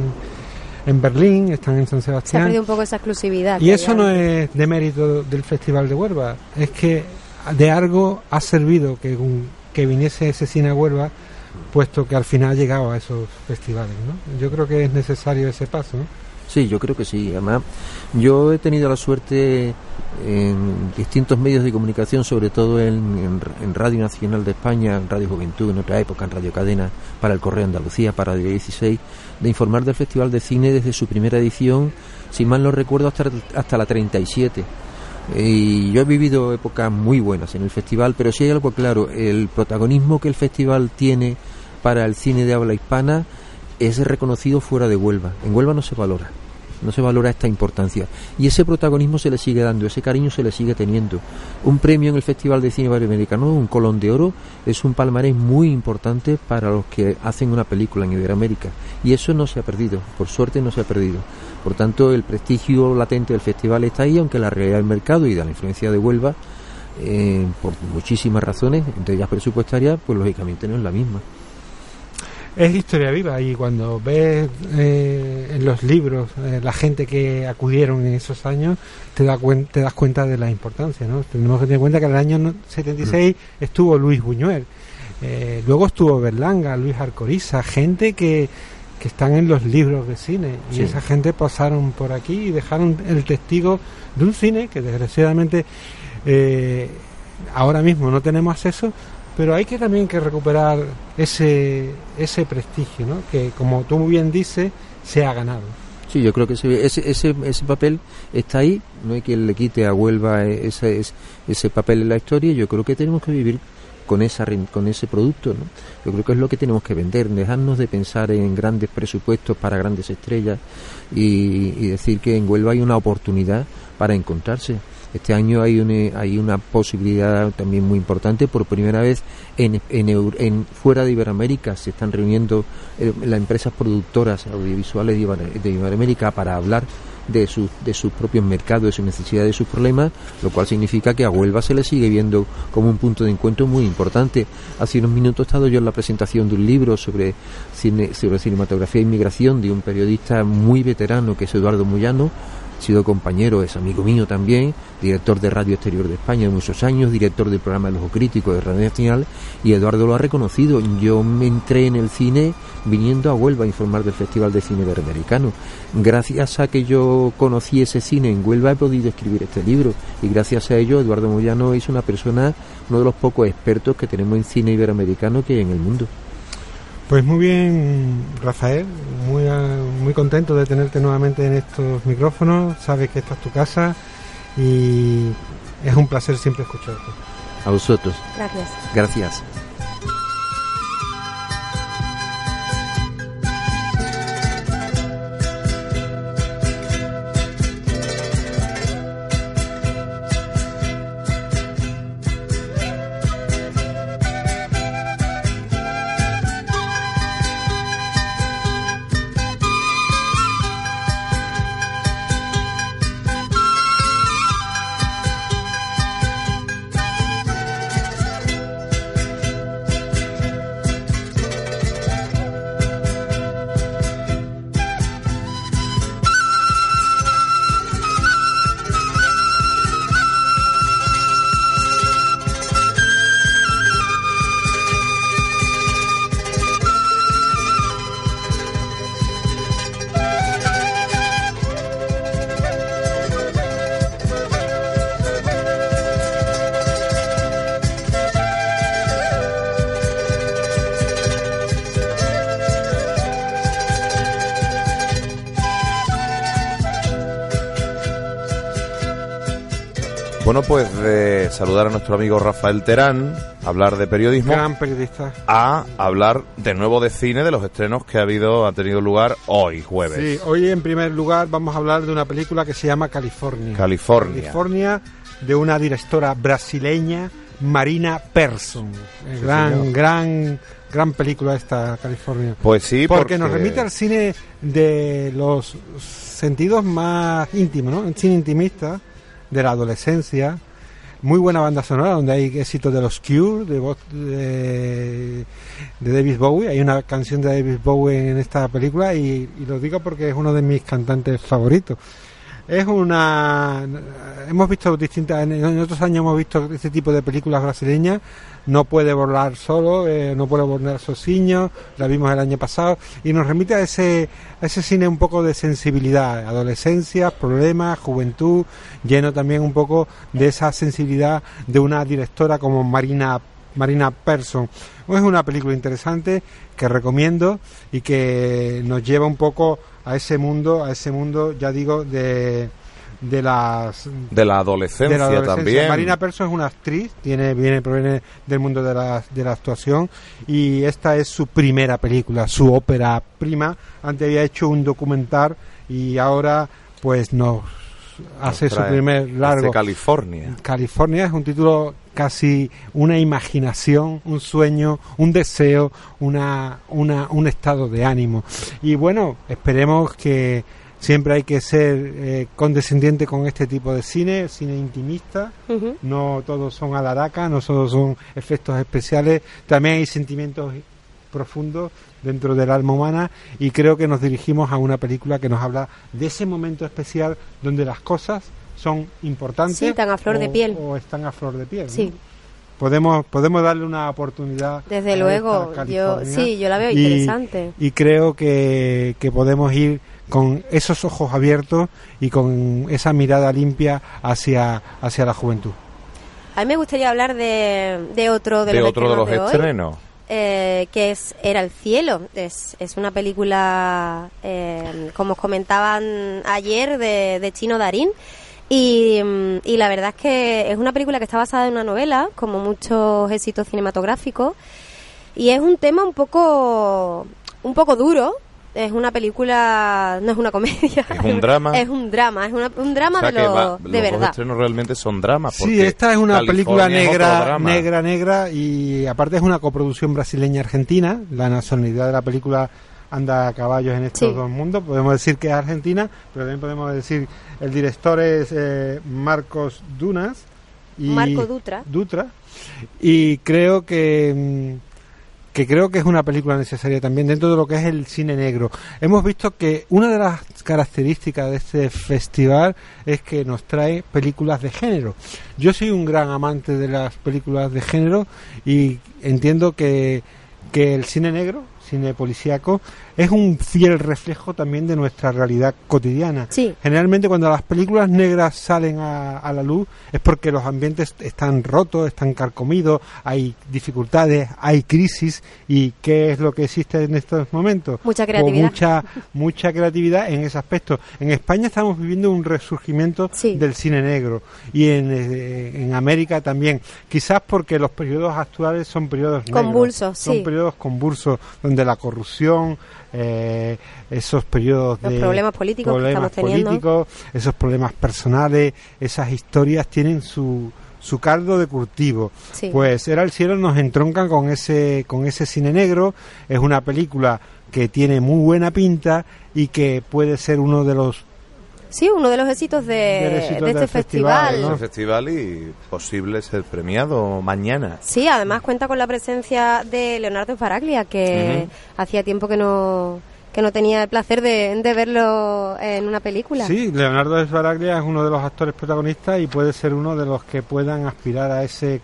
Speaker 4: en Berlín, están en San
Speaker 1: Se ha
Speaker 4: Sebastián.
Speaker 1: perdido un poco esa exclusividad.
Speaker 4: Y eso no es de mérito del Festival de Huelva, es que de algo ha servido que, un- que viniese ese cine a Huelva, puesto que al final ha llegado a esos festivales. ¿no? Yo creo que es necesario ese paso. ¿no?
Speaker 10: Sí, yo creo que sí. Además, yo he tenido la suerte en distintos medios de comunicación, sobre todo en, en- Radio Nacional de España, en Radio Juventud, en otra época, en Radio Cadena, para el Correo Andalucía, para Radio 16, de informar del Festival de Cine desde su primera edición, si mal no recuerdo, hasta, hasta la 37. Y yo he vivido épocas muy buenas en el festival, pero sí hay algo claro, el protagonismo que el festival tiene para el cine de habla hispana es reconocido fuera de Huelva. En Huelva no se valora. No se valora esta importancia. Y ese protagonismo se le sigue dando, ese cariño se le sigue teniendo. Un premio en el Festival de Cine Iberoamericano, un Colón de Oro, es un palmarés muy importante para los que hacen una película en Iberoamérica. Y eso no se ha perdido, por suerte no se ha perdido. Por tanto, el prestigio latente del festival está ahí, aunque la realidad del mercado y de la influencia de Huelva, eh, por muchísimas razones, entre ellas presupuestarias, pues lógicamente no es la misma.
Speaker 4: Es historia viva y cuando ves eh, en los libros eh, la gente que acudieron en esos años, te, da te das cuenta de la importancia. ¿no? Tenemos que tener en cuenta que en el año 76 mm. estuvo Luis Buñuel, eh, luego estuvo Berlanga, Luis Arcoriza, gente que, que están en los libros de cine y esa gente pasaron por aquí y dejaron el testigo de un cine que desgraciadamente ahora mismo no tenemos acceso, pero hay que también que recuperar ese, ese prestigio, ¿no? que como tú muy bien dices, se ha ganado.
Speaker 10: Sí, yo creo que ese, ese, ese, papel está ahí, no hay quien le quite a Huelva ese, ese papel en la historia, yo creo que tenemos que vivir con, esa, con ese producto. ¿no? Yo creo que es lo que tenemos que vender, dejarnos de pensar en grandes presupuestos para grandes estrellas y, y decir que en Huelva hay una oportunidad para encontrarse. Este año hay una, hay una posibilidad también muy importante. Por primera vez en, en, fuera de Iberoamérica se están reuniendo eh, las empresas productoras audiovisuales de, Iberoamérica para hablar de sus, de sus propios mercados, de sus necesidades, de sus problemas, lo cual significa que a Huelva se le sigue viendo como un punto de encuentro muy importante. Hace unos minutos he estado yo en la presentación de un libro sobre, cine, sobre cinematografía e inmigración de un periodista muy veterano que es Eduardo Muyano, sido compañero, es amigo mío también, director de Radio Exterior de España de muchos años, director del programa El Ojo Crítico de Radio Nacional, y Eduardo lo ha reconocido. Yo me entré en el cine viniendo a Huelva a informar del Festival de Cine Iberoamericano. Gracias a que yo conocí ese cine en Huelva he podido escribir este libro, y gracias a ello Eduardo Moyano es una persona, uno de los pocos expertos que tenemos en cine iberoamericano que hay en el mundo.
Speaker 4: Pues muy bien, Rafael, muy, muy contento de tenerte nuevamente en estos micrófonos. Sabes que esta es tu casa y es un placer siempre escucharte.
Speaker 10: A vosotros.
Speaker 1: Gracias.
Speaker 10: Gracias.
Speaker 3: Bueno, pues de saludar a nuestro amigo Rafael Terán, hablar de periodismo.
Speaker 4: Gran periodista.
Speaker 3: A hablar de nuevo de cine, de los estrenos que ha habido, ha tenido lugar hoy, jueves.
Speaker 4: Sí, hoy en primer lugar vamos a hablar de una película que se llama California.
Speaker 3: California.
Speaker 4: California, de una directora brasileña, Marina Persson. gran, gran, gran película esta, California.
Speaker 3: Pues sí,
Speaker 4: porque, nos remite al cine de los sentidos más íntimos, ¿no? El cine intimista de la adolescencia. Muy buena banda sonora, donde hay éxitos de los Cure, de, de, de, David Bowie. Hay una canción de David Bowie en esta película y, y lo digo porque es uno de mis cantantes favoritos es una hemos visto distintas en otros años hemos visto este tipo de películas brasileñas no puede volar solo, eh, no puede volar Sociño, la vimos el año pasado, y nos remite a ese, a ese cine un poco de sensibilidad, adolescencia, problemas, juventud, lleno también un poco de esa sensibilidad de una directora como Marina Marina Persson. Es una película interesante que recomiendo y que nos lleva un poco a ese mundo, a ese mundo, ya digo, de, de las
Speaker 3: de la adolescencia, también.
Speaker 4: Marina Perso es una actriz, tiene viene proviene del mundo de la, de la actuación y esta es su primera película, su ópera prima. Antes había hecho un documental y ahora pues nos hace su primer largo.
Speaker 3: California.
Speaker 4: California es un título casi una imaginación, un sueño, un deseo, una, una, un estado de ánimo. Y bueno, esperemos que siempre hay que ser eh, condescendiente con este tipo de cine, cine intimista. No todos son alaraca, no todos son efectos especiales, también hay sentimientos profundos dentro del alma humana y creo que nos dirigimos a una película que nos habla de ese momento especial donde las cosas son importantes
Speaker 1: Sí, están a flor de
Speaker 4: o-
Speaker 1: piel.
Speaker 4: o están a flor de piel. ¿no?
Speaker 1: Sí.
Speaker 4: Podemos podemos darle una oportunidad.
Speaker 1: Desde
Speaker 4: a
Speaker 1: luego,
Speaker 4: esta
Speaker 1: yo sí, yo la veo
Speaker 4: y-
Speaker 1: interesante.
Speaker 4: Y creo que, que podemos ir con esos ojos abiertos y con esa mirada limpia hacia, hacia la juventud.
Speaker 1: A mí me gustaría hablar de, de otro de,
Speaker 3: De
Speaker 1: los
Speaker 3: otro de los
Speaker 1: estrenos hoy,
Speaker 3: estrenos.
Speaker 1: eh, que es Era el cielo. Es, es una película, eh, como os comentaban ayer, de, de Chino Darín. Y, mm, y la verdad es que es una película que está basada en una novela, como muchos éxitos cinematográficos. Y es un tema un poco, un poco duro. Es una película, no es una comedia.
Speaker 3: Es un drama.
Speaker 1: Es un drama, es una- un drama
Speaker 3: O sea
Speaker 1: de, lo,
Speaker 3: va-
Speaker 1: de
Speaker 3: los
Speaker 1: verdad.
Speaker 3: estrenos realmente son dramas.
Speaker 4: Sí, esta es una película
Speaker 3: California
Speaker 4: negra, negra, negra y aparte es una coproducción brasileña-argentina. La nacionalidad de la película anda a caballos en estos
Speaker 1: Sí.
Speaker 4: dos mundos. Podemos decir que es argentina, pero también podemos decir el director es eh, Marcos Dunas. Y
Speaker 1: Marco Dutra.
Speaker 4: Dutra. Y creo que mm, que creo que es una película necesaria también dentro de lo que es el cine negro. Hemos visto que una de las características de este festival es que nos trae películas de género. Yo soy un gran amante de las películas de género y entiendo que, que el cine negro, cine policíaco, es un fiel reflejo también de nuestra realidad cotidiana.
Speaker 1: Sí.
Speaker 4: Generalmente cuando las películas negras salen a, a la luz es porque los ambientes están rotos, están carcomidos, hay dificultades, hay crisis y ¿qué es lo que existe en estos momentos?
Speaker 1: Mucha
Speaker 4: Pues
Speaker 1: creatividad.
Speaker 4: mucha, mucha creatividad en ese aspecto. En España estamos viviendo un resurgimiento del cine negro y en, eh, en América también. Quizás porque los periodos actuales son periodos negros.
Speaker 1: Convulsos,
Speaker 4: Son
Speaker 1: sí.
Speaker 4: periodos convulsos donde la corrupción, eh, esos periodos
Speaker 1: Los
Speaker 4: de
Speaker 1: problemas políticos que estamos teniendo.
Speaker 4: esos problemas personales, esas historias tienen su su caldo de cultivo.
Speaker 1: Sí.
Speaker 4: Pues Era el cielo nos entroncan con ese con ese cine negro, es una película que tiene muy buena pinta y que puede ser uno de los
Speaker 1: Sí, uno de los éxitos de,
Speaker 4: éxito
Speaker 1: de este
Speaker 4: festival,
Speaker 1: festival.
Speaker 3: El festival y posible ser premiado mañana.
Speaker 1: Sí, además cuenta con la presencia de Leonardo Faraglia, que hacía tiempo que no que no tenía el placer de, de verlo en una película.
Speaker 4: Sí, Leonardo de Sbaraglia es uno de los actores protagonistas y puede ser uno de los que puedan aspirar a ese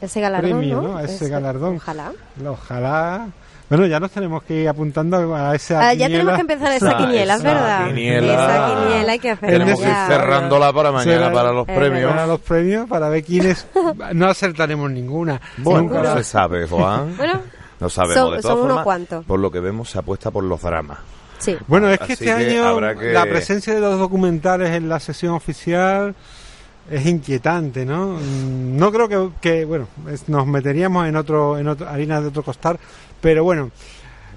Speaker 1: Ese galardón,
Speaker 4: premio,
Speaker 1: ¿no?
Speaker 4: ¿no? A ese
Speaker 1: Ese-
Speaker 4: galardón.
Speaker 1: Ojalá.
Speaker 4: Ojalá. Bueno, ya nos tenemos que ir apuntando a esa
Speaker 1: Ah, ya
Speaker 4: quiniela.
Speaker 1: tenemos que empezar esa quiniela, es verdad.
Speaker 3: quiniela.
Speaker 1: Esa quiniela hay que hacerla
Speaker 3: Tenemos que ir
Speaker 1: ya.
Speaker 3: cerrándola para mañana,
Speaker 4: Será-
Speaker 3: para los premios.
Speaker 4: Para los premios, para ver quiénes. No acertaremos ninguna.
Speaker 3: Bueno,
Speaker 4: Nunca
Speaker 3: no se sabe, Juan.
Speaker 1: Bueno,
Speaker 3: no sabemos.
Speaker 1: son-
Speaker 3: de todas
Speaker 1: son unos
Speaker 3: formas,
Speaker 1: cuantos.
Speaker 3: por lo que vemos, se apuesta por los dramas.
Speaker 1: sí.
Speaker 4: Bueno, es que
Speaker 3: Así
Speaker 4: este
Speaker 3: que
Speaker 4: año
Speaker 3: que-
Speaker 4: la presencia de los documentales en la sesión oficial es inquietante, ¿no? Mm, No creo que, que, bueno, es- nos meteríamos en otro, en otro, harina de otro costar, pero bueno.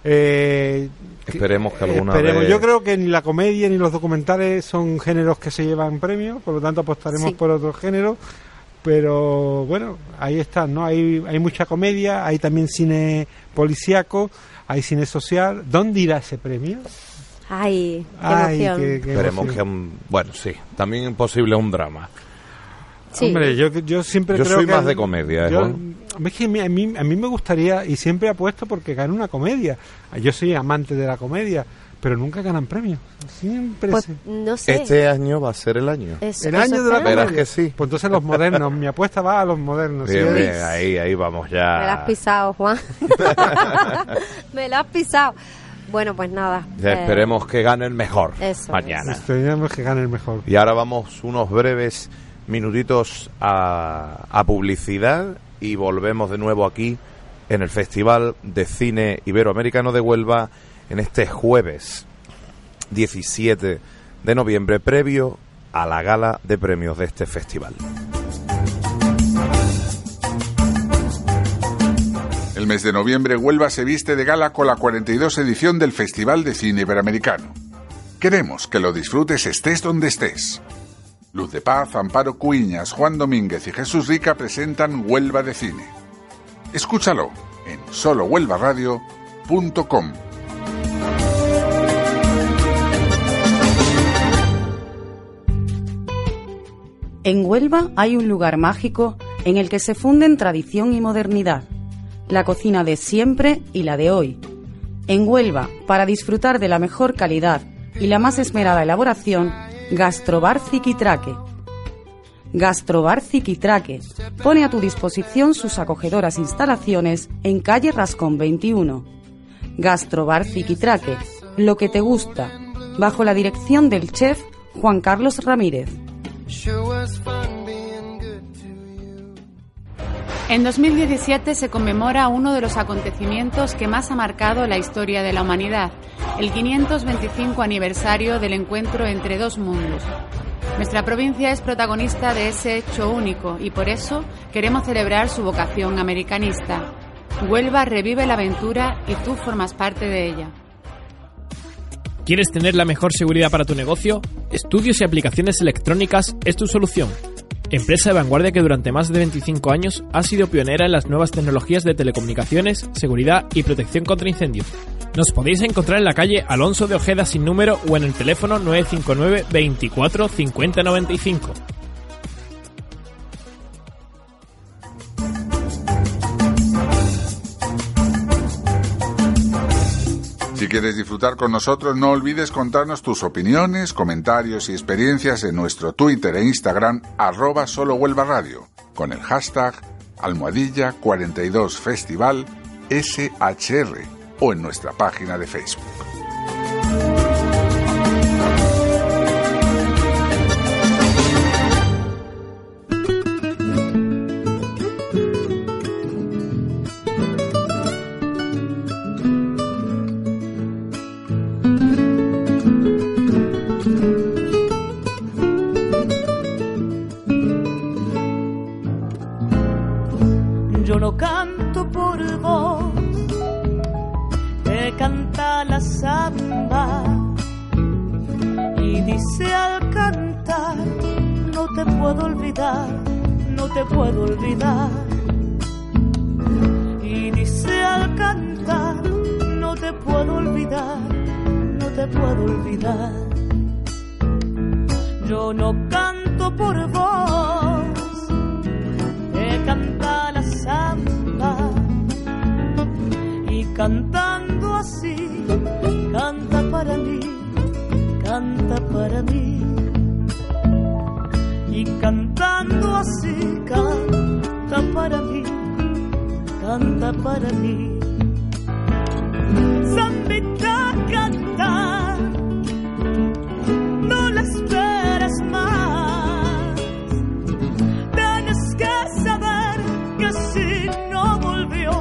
Speaker 4: eh,
Speaker 3: Esperemos que alguna
Speaker 4: esperemos.
Speaker 3: vez-
Speaker 4: Yo creo que ni la comedia ni los documentales son géneros que se llevan premios, por lo tanto apostaremos
Speaker 1: Sí.
Speaker 4: por otro género. Pero bueno, ahí están, ¿no? Hay, hay mucha comedia, hay también cine policíaco, hay cine social. ¿Dónde irá ese premio?
Speaker 1: Ay, qué
Speaker 4: Ay,
Speaker 1: emoción.
Speaker 4: qué- qué
Speaker 3: Esperemos
Speaker 4: emoción.
Speaker 3: que un, bueno, sí, también posible un drama.
Speaker 1: Sí.
Speaker 4: Hombre, yo, yo siempre
Speaker 3: Yo
Speaker 4: creo
Speaker 3: soy
Speaker 4: que
Speaker 3: más de comedia, ¿eh,
Speaker 4: yo- es que a mí, a mí me gustaría y siempre apuesto porque gane una comedia. Yo soy amante de la comedia, pero nunca ganan premios. Siempre
Speaker 1: Pues,
Speaker 4: se-
Speaker 1: no sé.
Speaker 3: Este año va a ser el año.
Speaker 1: Eso-
Speaker 4: el año de la.
Speaker 3: Verás
Speaker 4: comedia.
Speaker 3: que sí.
Speaker 4: Pues entonces los modernos, mi apuesta va a los modernos.
Speaker 3: Bien,
Speaker 4: ¿sí?
Speaker 3: bien, ahí, ahí vamos
Speaker 1: Me la has
Speaker 3: ya.
Speaker 1: pisado, Juan. Me la has pisado. Bueno, pues nada.
Speaker 3: Ya
Speaker 1: eh,
Speaker 3: esperemos que gane el mejor
Speaker 1: eso
Speaker 3: mañana.
Speaker 4: Tenemos que ganar el mejor.
Speaker 3: Y ahora vamos unos breves minutitos a, a publicidad y volvemos de nuevo aquí en el Festival de Cine Iberoamericano de Huelva en este jueves 17 de noviembre previo a la gala de premios de este festival.
Speaker 2: El mes de noviembre Huelva se viste de gala con la 42 edición del Festival de Cine Iberoamericano. Queremos que lo disfrutes estés donde estés. Luz de Paz, Amparo Cuiñas, Juan Domínguez y Jesús Rica presentan Huelva de Cine. Escúchalo en solohuelvaradio.com.
Speaker 7: En Huelva hay un lugar mágico en el que se funden tradición y modernidad, la cocina de siempre y la de hoy. En Huelva, para disfrutar de la mejor calidad y la más esmerada elaboración, Gastrobar Ziquitraque. Gastrobar Ziquitraque pone a tu disposición sus acogedoras instalaciones en calle Rascón 21. Gastrobar Ziquitraque, lo que te gusta, bajo la dirección del chef Juan Carlos Ramírez.
Speaker 8: En 2017 se conmemora uno de los acontecimientos que más ha marcado la historia de la humanidad, el 525 aniversario del encuentro entre dos mundos. Nuestra provincia es protagonista de ese hecho único y por eso queremos celebrar su vocación americanista. Huelva revive la aventura y tú formas parte de ella.
Speaker 9: ¿Quieres tener la mejor seguridad para tu negocio? Estudios y aplicaciones electrónicas es tu solución. Empresa de vanguardia que durante más de 25 años ha sido pionera en las nuevas tecnologías de telecomunicaciones, seguridad y protección contra incendios. Nos podéis encontrar en la calle Alonso de Ojeda sin número o en el teléfono 959 24 50 95.
Speaker 2: Si quieres disfrutar con nosotros, no olvides contarnos tus opiniones, comentarios y experiencias en nuestro Twitter e Instagram, arroba solo Huelva Radio, con el hashtag almohadilla 42 festival SHR o en nuestra página de Facebook.
Speaker 11: Te puedo olvidar, no te puedo olvidar. Y dice al cantar, no te puedo olvidar, no te puedo olvidar. Yo no canto por vos, te canta la samba y cantando canta para mí. Zambita canta, no la esperes más. Tienes que saber que si no volvió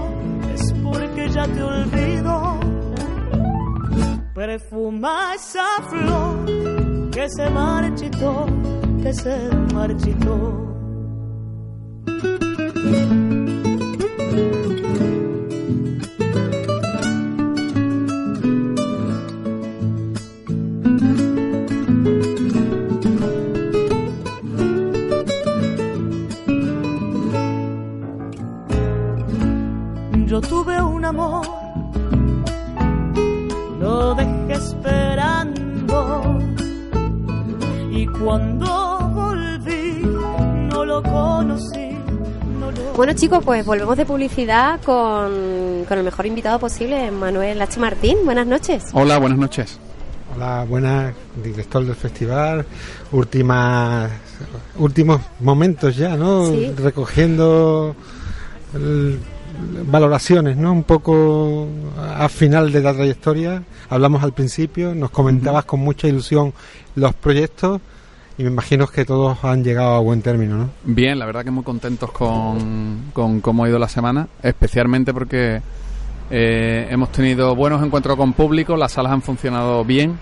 Speaker 11: es porque ya te olvidó. Perfuma esa flor que se marchitó, que se marchitó.
Speaker 1: Bueno chicos, pues volvemos de publicidad con, con el mejor invitado posible, Manuel H. Martín. Buenas noches.
Speaker 12: Hola, buenas noches.
Speaker 4: Hola, buenas, director del festival. Últimas, últimos momentos ya, ¿no?
Speaker 1: Sí.
Speaker 4: Recogiendo el- valoraciones, ¿no? Un poco al final de la trayectoria. Hablamos al principio, nos comentabas con mucha ilusión los proyectos y me imagino que todos han llegado a buen término, ¿no?
Speaker 12: Bien, la verdad que muy contentos con, con cómo ha ido la semana, especialmente porque eh, hemos tenido buenos encuentros con público, las salas han funcionado bien,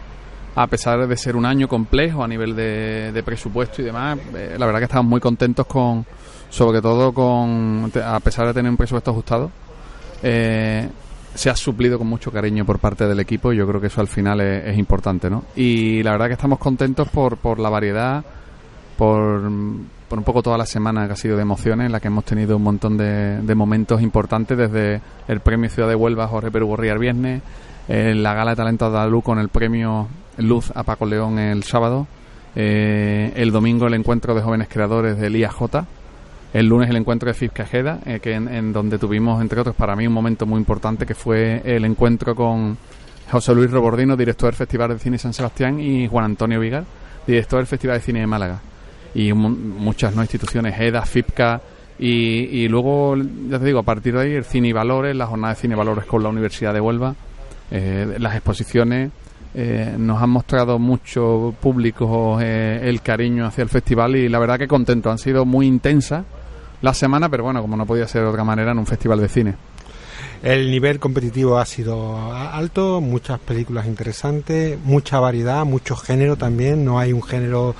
Speaker 12: a pesar de ser un año complejo a nivel de, presupuesto y demás. eh, la verdad que estamos muy contentos con, sobre todo con, a pesar de tener un presupuesto ajustado. eh, se ha suplido con mucho cariño por parte del equipo y yo creo que eso al final es, importante, ¿no? Y la verdad que estamos contentos por, por la variedad, por, por un poco toda la semana que ha sido de emociones, en la que hemos tenido un montón de, de momentos importantes, desde el premio Ciudad de Huelva Jorge Perú Gorría el viernes, eh, la gala de talento de Luz con el premio Luz a Paco León el sábado, eh, el domingo el encuentro de jóvenes creadores del IAJ, el lunes el encuentro de FIF Cajeda, eh, que en, en donde tuvimos, entre otros, para mí un momento muy importante, que fue el encuentro con José Luis Robordino, director del Festival de Cine San Sebastián, y Juan Antonio Vigar, director del Festival de Cine de Málaga. Y mu- muchas ¿no? instituciones, EDA, FIPCA, y, luego, ya te digo, a partir de ahí, el Cine y Valores, la jornada de Cine Valores con la Universidad de Huelva, eh, las exposiciones, eh, nos han mostrado mucho público eh, el cariño hacia el festival y la verdad que contento. Han sido muy intensas la semana, pero bueno, como no podía ser de otra manera en un festival de cine.
Speaker 4: El nivel competitivo ha sido alto, muchas películas interesantes, mucha variedad, mucho género también. No hay un género,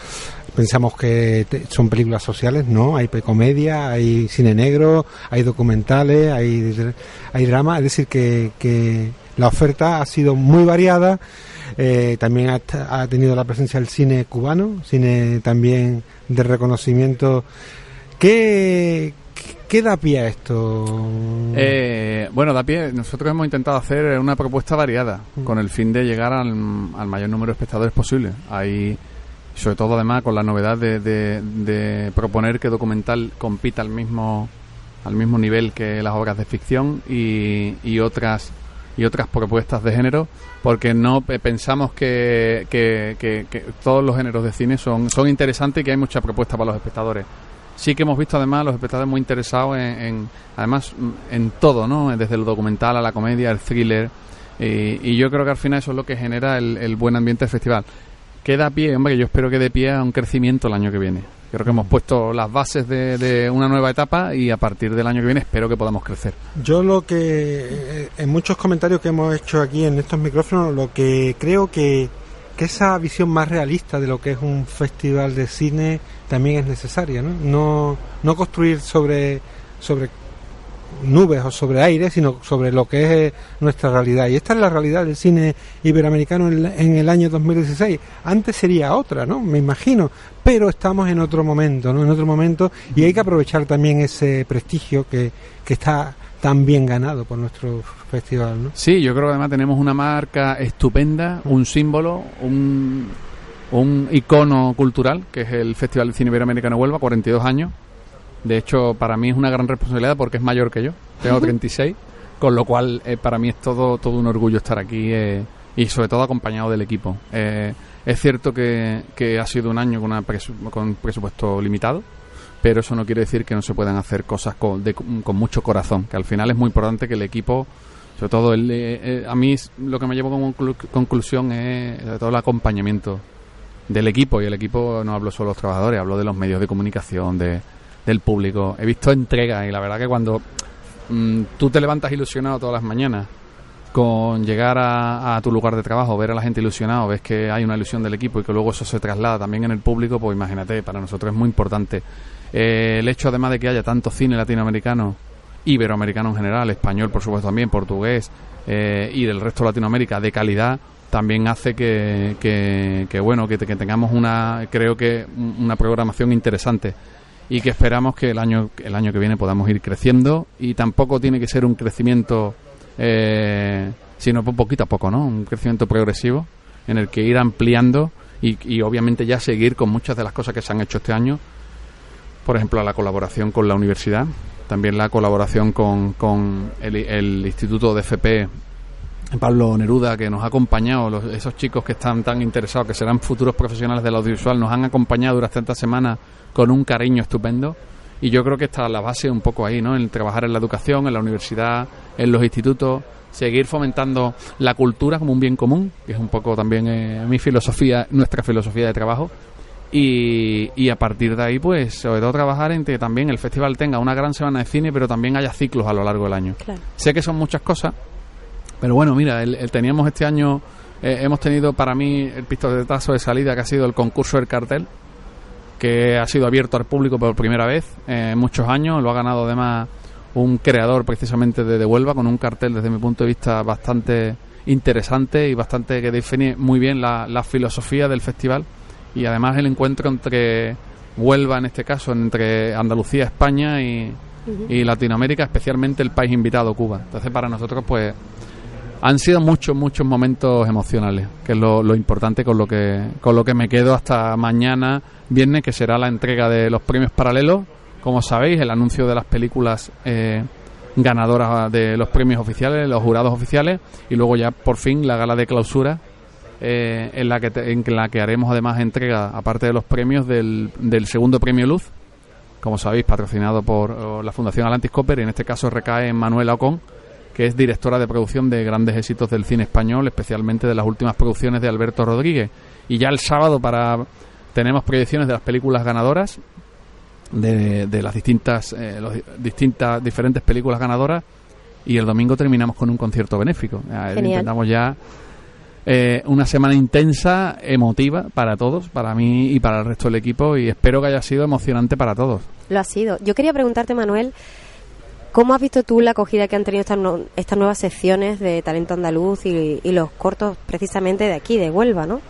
Speaker 4: pensamos que son películas sociales, no. Hay comedia, hay cine negro, hay documentales, hay, hay drama. Es decir, que, que la oferta ha sido muy variada. Eh, también ha, ha tenido la presencia del cine cubano, cine también de reconocimiento. ¿Qué, qué da pie a esto?
Speaker 12: Eh, bueno, da pie, nosotros hemos intentado hacer una propuesta variada con el fin de llegar al, al mayor número de espectadores posible. Hay, sobre todo además con la novedad de, de- de proponer que documental compita al mismo al mismo nivel que las obras de ficción y, y otras y otras propuestas de género porque no pe- pensamos que, que- que- que todos los géneros de cine son, son interesantes y que hay mucha propuesta para los espectadores sí que hemos visto además los espectadores muy interesados en, además en todo, ¿no? Desde lo documental a la comedia, el thriller. Y, yo creo que al final eso es lo que genera el, el buen ambiente del festival. Queda pie, hombre, que yo espero que dé pie a un crecimiento el año que viene. Creo que hemos puesto las bases de, de una nueva etapa y a partir del año que viene espero que podamos crecer.
Speaker 4: Yo lo que, eh, en muchos comentarios que hemos hecho aquí en estos micrófonos, lo que creo que, que esa visión más realista de lo que es un festival de cine también es necesaria, ¿no? No, no construir sobre, sobre nubes o sobre aire, sino sobre lo que es eh, nuestra realidad. Y esta es la realidad del cine iberoamericano en, el año 2016. Antes sería otra, ¿no? Me imagino. Pero estamos en otro momento, ¿no? En otro momento y hay que aprovechar también ese prestigio que, que está tan bien ganado por nuestro festival, ¿no?
Speaker 12: Sí, yo creo que además tenemos una marca estupenda, un símbolo, un, un icono cultural, que es el Festival de Cine Iberoamericano Huelva, 42 años. De hecho, para mí es una gran responsabilidad porque es mayor que yo, tengo 36, con lo cual eh, para mí es todo, todo un orgullo estar aquí eh, y sobre todo acompañado del equipo. Eh, es cierto que, que ha sido un año con, una presu- con un presupuesto limitado, pero eso no quiere decir que no se puedan hacer cosas con, de- con mucho corazón, que al final es muy importante que el equipo, sobre todo el, eh, eh, a mí lo que me llevo como conclu- conclusión es sobre todo el acompañamiento del equipo, y el equipo no hablo solo de los trabajadores, hablo de los medios de comunicación, de, del público. He visto entrega y la verdad que cuando mm, tú te levantas ilusionado todas las mañanas con llegar a, a tu lugar de trabajo, ver a la gente ilusionado, ves que hay una ilusión del equipo y que luego eso se traslada también en el público, pues imagínate, para nosotros es muy importante. Eh, el hecho además de que haya tanto cine latinoamericano, iberoamericano en general, español por supuesto también, portugués eh, y del resto de Latinoamérica de calidad, también hace que, que, bueno que, que tengamos una creo que un- una programación interesante y que esperamos que el año el año que viene podamos ir creciendo y tampoco tiene que ser un crecimiento eh, sino po- poquito a poco no un crecimiento progresivo en el que ir ampliando y, y obviamente ya seguir con muchas de las cosas que se han hecho este año. Por ejemplo la colaboración con la universidad también la colaboración con, con el, el instituto de FP Pablo Neruda, que nos ha acompañado, los- esos chicos que están tan interesados, que serán futuros profesionales del audiovisual, nos han acompañado durante esta semana con un cariño estupendo. Y yo creo que está la base un poco ahí, ¿no? En trabajar en la educación, en la universidad, en los institutos, seguir fomentando la cultura como un bien común, que es un poco también eh, mi filosofía, nuestra filosofía de trabajo. Y, y a partir de ahí, pues, sobre todo trabajar en que también el festival tenga una gran semana de cine, pero también haya ciclos a lo largo del año.
Speaker 1: Claro.
Speaker 12: Sé que son muchas cosas, pero bueno, mira, el, el- teníamos este año, eh, hemos tenido para mí el pistoletazo de salida que ha sido el concurso del cartel, que ha sido abierto al público por primera vez en muchos años, lo ha ganado además un creador precisamente de, de Huelva, con un cartel desde mi punto de vista bastante interesante y bastante que define muy bien la, la filosofía del festival. Y además el encuentro entre Huelva en este caso, entre Andalucía, España y, y Latinoamérica, especialmente el país invitado, Cuba. Entonces para nosotros pues han sido muchos, muchos momentos emocionales, que es lo, importante con lo que con lo que me quedo hasta mañana viernes, que será la entrega de los premios paralelos. Como sabéis, el anuncio de las películas eh, ganadoras de los premios oficiales, los jurados oficiales, y luego ya por fin la gala de clausura, eh, en, la que te- en la que haremos además entrega, aparte de los premios, del, del segundo premio Luz, como sabéis, patrocinado por la Fundación Atlantis Copper, y en este caso recae en Manuela Ocon, que es directora de producción de grandes éxitos del cine español, especialmente de las últimas producciones de Alberto Rodríguez. Y ya el sábado para tenemos proyecciones de las películas ganadoras, de, de las distintas, eh, los di- distintas diferentes películas ganadoras, y el domingo terminamos con un concierto benéfico. Eh,
Speaker 1: Genial.
Speaker 12: Intentamos ya eh, una semana intensa, emotiva para todos, para mí y para el resto del equipo, y espero que haya sido emocionante para todos.
Speaker 1: Lo ha sido. Yo quería preguntarte, Manuel, ¿cómo has visto tú la acogida que han tenido estas, no- estas nuevas secciones de talento andaluz y, y los cortos precisamente de aquí, de Huelva, ¿no?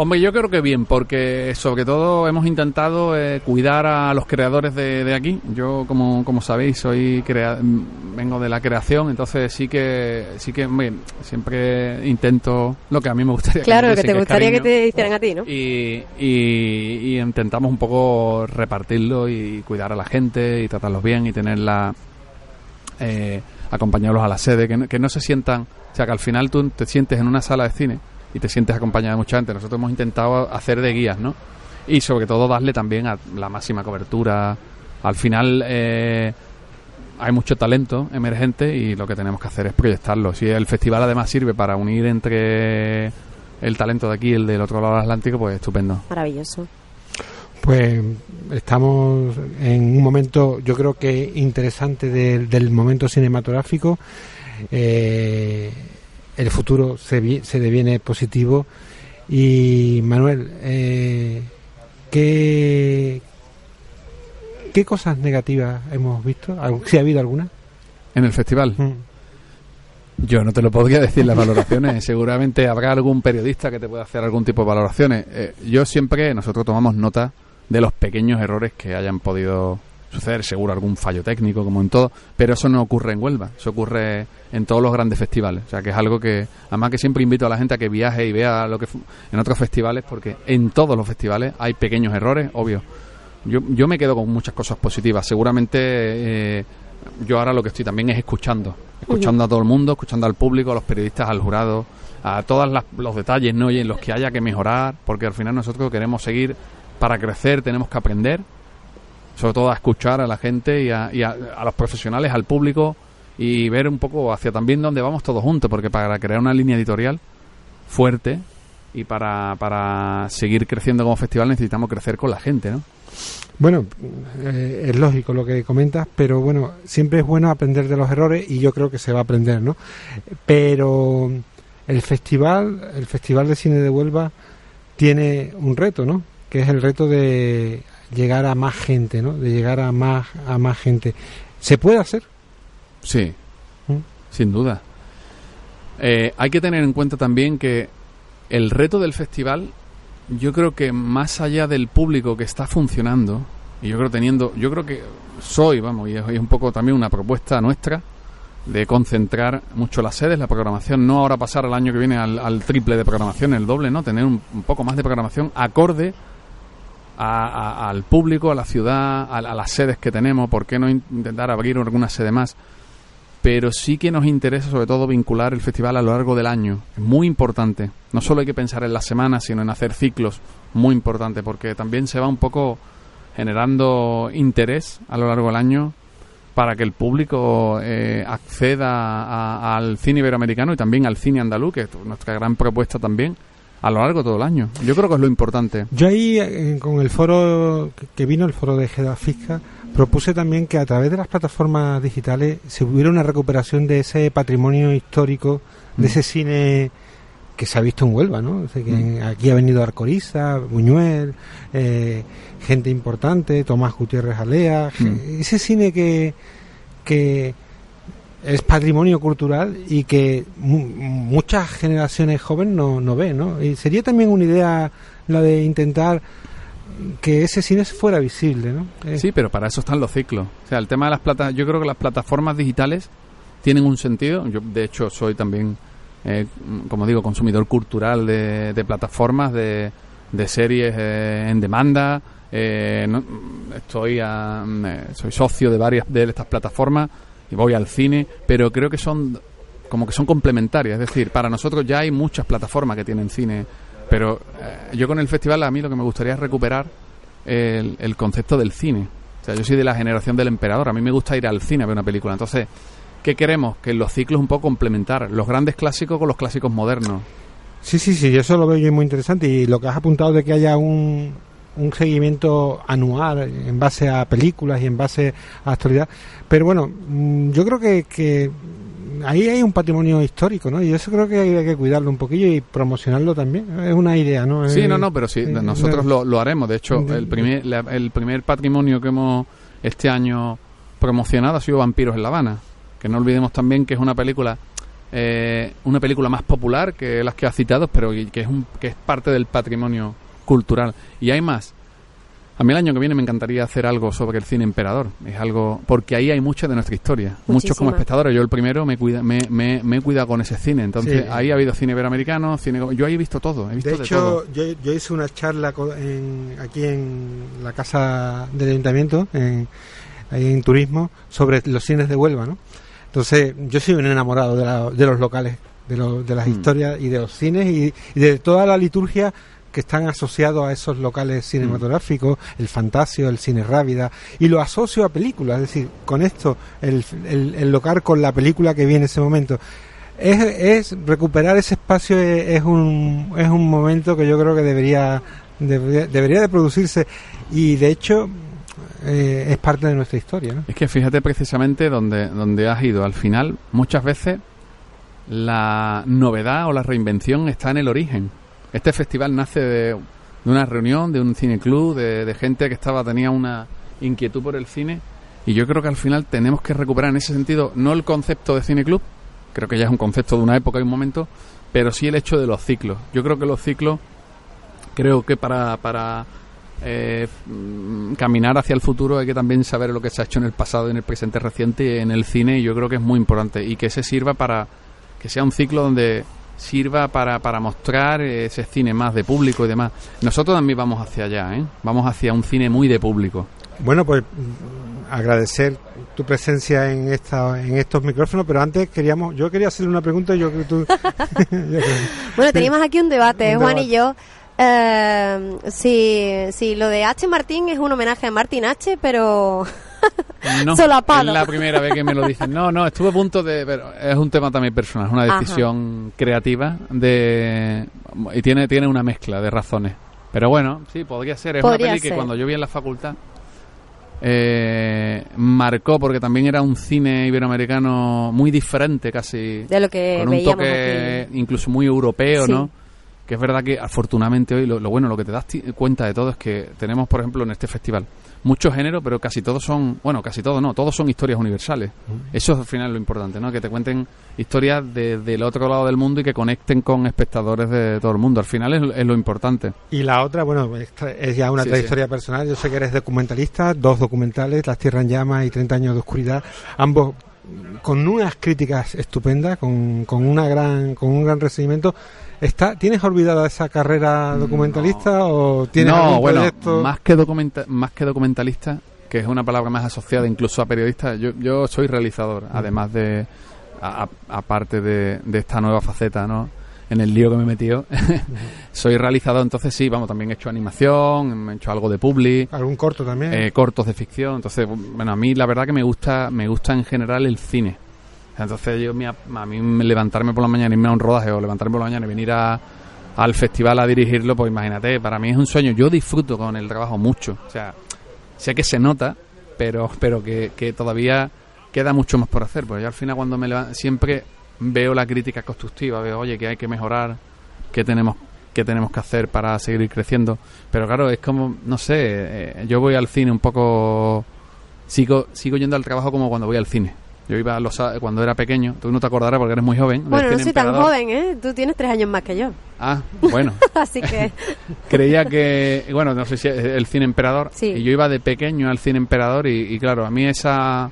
Speaker 12: Hombre, yo creo que bien, porque sobre todo hemos intentado eh, cuidar a los creadores de, de aquí. Yo, como, como sabéis, soy crea- vengo de la creación, entonces sí que sí que hombre, siempre intento lo que a mí me gustaría.
Speaker 1: Claro,
Speaker 12: me
Speaker 1: lo que te gustaría que te hicieran a ti, ¿no?
Speaker 12: Y, y, y intentamos un poco repartirlo y cuidar a la gente y tratarlos bien y tenerla, eh, acompañarlos a la sede, que no, que no se sientan, o sea, que al final tú te sientes en una sala de cine y te sientes acompañado de mucha gente. Nosotros hemos intentado hacer de guías, ¿no? Y sobre todo darle también a la máxima cobertura. Al final eh, hay mucho talento emergente y lo que tenemos que hacer es proyectarlo. Si el festival además sirve para unir entre el talento de aquí y el del otro lado del Atlántico, pues estupendo.
Speaker 1: Maravilloso.
Speaker 4: Pues estamos en un momento, yo creo que interesante del, del momento cinematográfico. Eh, el futuro se, vi- se deviene positivo. Y Manuel, eh, ¿qué, ¿qué cosas negativas hemos visto? ¿Algún- ¿Si ha habido alguna?
Speaker 12: En el festival.
Speaker 4: Mm.
Speaker 12: Yo no te lo podría decir las valoraciones. Seguramente habrá algún periodista que te pueda hacer algún tipo de valoraciones. Eh, yo siempre, nosotros tomamos nota de los pequeños errores que hayan podido suceder. Seguro algún fallo técnico, como en todo. Pero eso no ocurre en Huelva. Eso ocurre en todos los grandes festivales. O sea, que es algo que, además que siempre invito a la gente a que viaje y vea lo que en otros festivales, porque en todos los festivales hay pequeños errores, obvio. Yo, yo me quedo con muchas cosas positivas. Seguramente eh, yo ahora lo que estoy también es escuchando. Escuchando a todo el mundo, escuchando al público, a los periodistas, al jurado, a todos los detalles ¿no? y en los que haya que mejorar, porque al final nosotros queremos seguir para crecer, tenemos que aprender, sobre todo a escuchar a la gente y a, y a- a los profesionales, al público y ver un poco hacia también dónde vamos todos juntos, porque para crear una línea editorial fuerte y para, para seguir creciendo como festival necesitamos crecer con la gente, ¿no?
Speaker 4: Bueno, eh, es lógico lo que comentas, pero bueno, siempre es bueno aprender de los errores y yo creo que se va a aprender, ¿no? Pero el festival, el Festival de Cine de Huelva tiene un reto, ¿no? Que es el reto de llegar a más gente, ¿no? De llegar a más a más gente. ¿Se puede hacer?
Speaker 12: Sí,
Speaker 4: ¿Mm?
Speaker 12: sin duda. Eh, hay que tener en cuenta también que el reto del festival, yo creo que más allá del público que está funcionando, y yo creo teniendo, yo creo que soy, vamos, y es, es un poco también una propuesta nuestra de concentrar mucho las sedes, la programación, no ahora pasar al año que viene al, al triple de programación, el doble, ¿no? Tener un, un poco más de programación acorde a- al público, a la ciudad, a, las sedes que tenemos, ¿por qué no in- intentar abrir alguna sede más? Pero sí que nos interesa sobre todo vincular el festival a lo largo del año. Es muy importante. No solo hay que pensar en las semanas, sino en hacer ciclos. Muy importante, porque también se va un poco generando interés a lo largo del año para que el público eh, acceda al cine iberoamericano y también al cine andaluz, que es nuestra gran propuesta también, a lo largo de todo el año. Yo creo que es lo importante.
Speaker 4: Yo ahí, eh, con el foro que- vino, el foro de Geda Fisca, propuse también que a través de las plataformas digitales se hubiera una recuperación de ese patrimonio histórico, de
Speaker 12: Mm.
Speaker 4: ese cine que se ha visto en Huelva, ¿no? O sea, que Aquí ha venido Arcoriza, Buñuel, eh, gente importante, Tomás Gutiérrez Alea, ge- ese cine que, que es patrimonio cultural y que mu- muchas generaciones jóvenes no, no ven, ¿no? Y sería también una idea la de intentar que ese cine fuera visible, ¿no?
Speaker 12: Sí, pero para eso están los ciclos. O sea, el tema de las plata, yo creo que las plataformas digitales tienen un sentido. Yo, de hecho, soy también, eh, como digo, consumidor cultural de, de plataformas, de, de series eh, en demanda. Eh, no- estoy a- soy socio de varias de estas plataformas y voy al cine, pero creo que son como que son complementarias. Es decir, para nosotros ya hay muchas plataformas que tienen cine, pero eh, yo con el festival a mí lo que me gustaría es recuperar el, el concepto del cine. O sea, yo soy de la generación del emperador. A mí me gusta ir al cine a ver una película. Entonces, ¿qué queremos? Que los ciclos un poco complementar los grandes clásicos con los clásicos modernos.
Speaker 4: Sí, sí, sí, eso lo veo yo muy interesante. Y lo que has apuntado de que haya un, un seguimiento anual en base a películas y en base a actualidad. Pero bueno, mm, yo creo que, que ahí hay un patrimonio histórico, ¿no? Y eso creo que hay que cuidarlo un poquillo y promocionarlo también. Es una idea, ¿no?
Speaker 12: Sí, no, no, pero sí, nosotros lo, lo haremos. De hecho, el primer, la- el primer patrimonio que hemos este año promocionado ha sido Vampiros en La Habana. Que no olvidemos también que es una película eh, una película más popular que las que has citado, pero que es, un, que es parte del patrimonio cultural. Y hay más. A mí el año que viene me encantaría hacer algo sobre el cine emperador. Es algo porque ahí hay mucha de nuestra historia. Muchos como espectadores. Yo el primero me, cuida, me, me, me he cuidado con ese cine. Entonces
Speaker 4: Sí.
Speaker 12: ahí ha habido cine iberoamericano, cine... Yo ahí he visto todo. He visto
Speaker 4: De
Speaker 12: de,
Speaker 4: hecho,
Speaker 12: todo.
Speaker 4: yo, yo hice una charla en- aquí en la casa del ayuntamiento, en, ahí en turismo, sobre los cines de Huelva, ¿no? Entonces, yo soy un enamorado de, la- de los locales, de, lo- de las
Speaker 12: Mm.
Speaker 4: historias y de los cines y, y de toda la liturgia que están asociados a esos locales cinematográficos, el Fantasio, el Cine Rábida, y lo asocio a películas, es decir, con esto, el, el, el local con la película que viene en ese momento. Es, es recuperar ese espacio es, es un es un momento que yo creo que debería debería, debería de producirse y de hecho eh, es parte de nuestra historia ¿no?
Speaker 12: Es que fíjate precisamente donde, donde has ido. Al final, muchas veces la novedad o la reinvención está en el origen. Este festival nace de, una reunión, de un cineclub, de, de gente que estaba tenía una inquietud por el cine. Y yo creo que al final tenemos que recuperar en ese sentido no el concepto de cineclub, creo que ya es un concepto de una época y un momento, pero sí el hecho de los ciclos. Yo creo que los ciclos, creo que para, para eh, mm, caminar hacia el futuro hay que también saber lo que se ha hecho en el pasado, en el presente reciente, en el cine, y yo creo que es muy importante. Y que se sirva para que sea un ciclo donde sirva para, para mostrar ese cine más de público y demás. Nosotros también vamos hacia allá, ¿eh? Vamos hacia un cine muy de público.
Speaker 4: bueno pues mm, agradecer tu presencia en esta en estos micrófonos pero antes queríamos yo quería hacerle una pregunta y yo creo que tú
Speaker 1: Bueno, teníamos aquí un debate,
Speaker 4: Un
Speaker 1: Juan
Speaker 4: debate.
Speaker 1: y yo. Eh, si, si lo de H. Martín es un homenaje a Martín H., pero
Speaker 12: No,
Speaker 1: solapado.
Speaker 12: es la primera vez que me lo dicen. No, no, estuve a punto de... Pero es un tema también personal, es una
Speaker 1: Ajá.
Speaker 12: decisión creativa de y tiene, tiene una mezcla de razones. Pero bueno, sí, podría ser. Es
Speaker 1: Podría
Speaker 12: una peli que
Speaker 1: ser.
Speaker 12: cuando yo vi en la facultad eh, marcó, porque también era un cine iberoamericano muy diferente casi.
Speaker 1: de lo que
Speaker 12: con un
Speaker 1: veíamos
Speaker 12: toque
Speaker 1: aquí.
Speaker 12: incluso muy europeo,
Speaker 1: Sí.
Speaker 12: ¿no? Que es verdad que afortunadamente hoy lo, lo bueno, lo que te das cuenta de todo es que tenemos, por ejemplo, en este festival muchos géneros, pero casi todos son, bueno, casi todos no, todos son historias universales. Eso es al final lo importante, ¿no? Que te cuenten historias de- del otro lado del mundo y que conecten con espectadores de todo el mundo. Al final es, es lo importante.
Speaker 4: y la otra bueno es ya una
Speaker 12: Sí,
Speaker 4: trayectoria personal yo sé que eres documentalista dos documentales Las tierras en llamas y 30 años de oscuridad ambos con unas críticas estupendas con, con una gran con un gran recibimiento. Está tienes olvidada esa carrera documentalista o tienes
Speaker 12: no,
Speaker 4: algún
Speaker 12: bueno,
Speaker 4: proyecto
Speaker 12: más que, documenta- más que documentalista, que es una palabra más asociada incluso a periodista, yo, yo soy realizador, además de, aparte de, de esta nueva faceta, ¿no? En el lío que me he metido. soy realizador, entonces sí, vamos, también he hecho animación, he hecho algo de publi,
Speaker 4: algún corto también
Speaker 12: eh, cortos de ficción, entonces, bueno, a mí la verdad que me gusta, me gusta en general el cine. Entonces yo a mí me- levantarme por la mañana, irme a un rodaje o levantarme por la mañana y venir a, al festival a dirigirlo, pues imagínate, para mí es un sueño. Yo disfruto con el trabajo mucho. O sea, sé que se nota, pero, pero que, que todavía queda mucho más por hacer. Porque yo al final cuando me levanto, siempre veo la crítica constructiva, veo, oye, que hay que mejorar, que tenemos que tenemos que hacer para seguir creciendo. Pero claro, es como, no sé, eh, yo voy al cine un poco sigo, sigo yendo al trabajo como cuando voy al cine. Yo iba los, sa- cuando era pequeño, tú no te acordarás porque eres muy joven.
Speaker 1: Bueno, no soy tan joven, ¿eh? Tú tienes tres años más que yo.
Speaker 12: Ah, bueno.
Speaker 1: Así que...
Speaker 12: Creía que, bueno, no sé si es el cine emperador.
Speaker 1: Sí.
Speaker 12: Y yo iba de pequeño al cine emperador y, y claro, a mí esa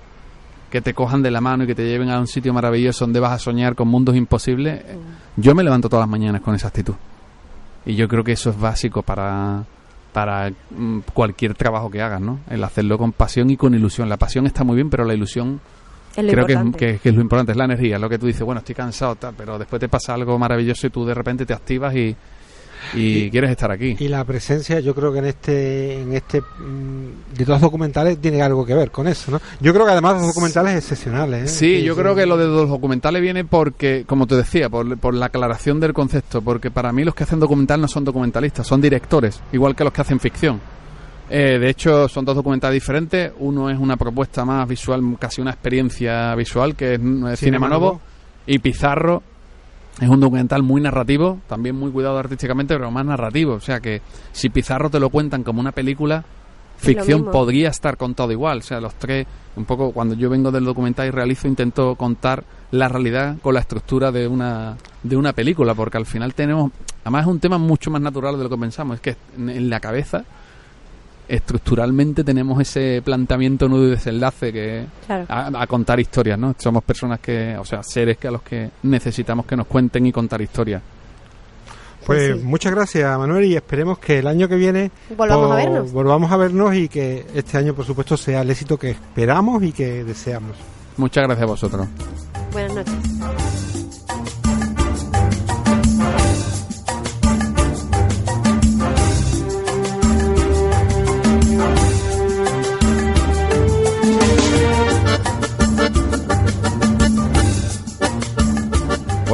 Speaker 12: que te cojan de la mano y que te lleven a un sitio maravilloso donde vas a soñar con mundos imposibles, eh, yo me levanto todas las mañanas con esa actitud. Y yo creo que eso es básico para, para mm, cualquier trabajo que hagas, ¿no? El hacerlo con pasión y con ilusión. La pasión está muy bien, pero la ilusión creo que es, que- que es lo importante, es la energía, lo que tú dices, bueno, estoy cansado, tal, pero después te pasa algo maravilloso y tú de repente te activas y, y quieres estar aquí.
Speaker 4: Y la presencia, yo creo que en este, en este, mm, de los documentales tiene algo que ver con eso, ¿no? Yo creo que además los documentales excepcionales, ¿eh?
Speaker 12: Sí, yo creo que lo de los documentales viene porque, como te decía, por, por la aclaración del concepto, porque para mí los que hacen documental no son documentalistas, son directores, igual que los que hacen ficción. Eh, de hecho, son dos documentales diferentes. Uno es una propuesta más visual, casi una experiencia visual, que es Cinema Novo. y Pizarro es un documental muy narrativo, también muy cuidado artísticamente, pero más narrativo. O sea que si Pizarro te lo cuentan como una película, ficción podría estar contado igual. O sea, los tres, un poco cuando yo vengo del documental y realizo, intento contar la realidad con la estructura de una, de una película, porque al final tenemos, además es un tema mucho más natural de lo que pensamos, es que en la cabeza estructuralmente tenemos ese planteamiento nudo y desenlace que
Speaker 1: Claro.
Speaker 12: a, a contar historias, ¿no? Somos personas que, o sea, seres que a los que necesitamos que nos cuenten y contar historias.
Speaker 4: Pues muchas gracias, Manuel, y esperemos que el año que viene
Speaker 1: Volvamos a vernos.
Speaker 4: Volvamos a vernos y que este año, por supuesto, sea el éxito que esperamos y que deseamos.
Speaker 12: Muchas gracias a vosotros.
Speaker 1: Buenas noches.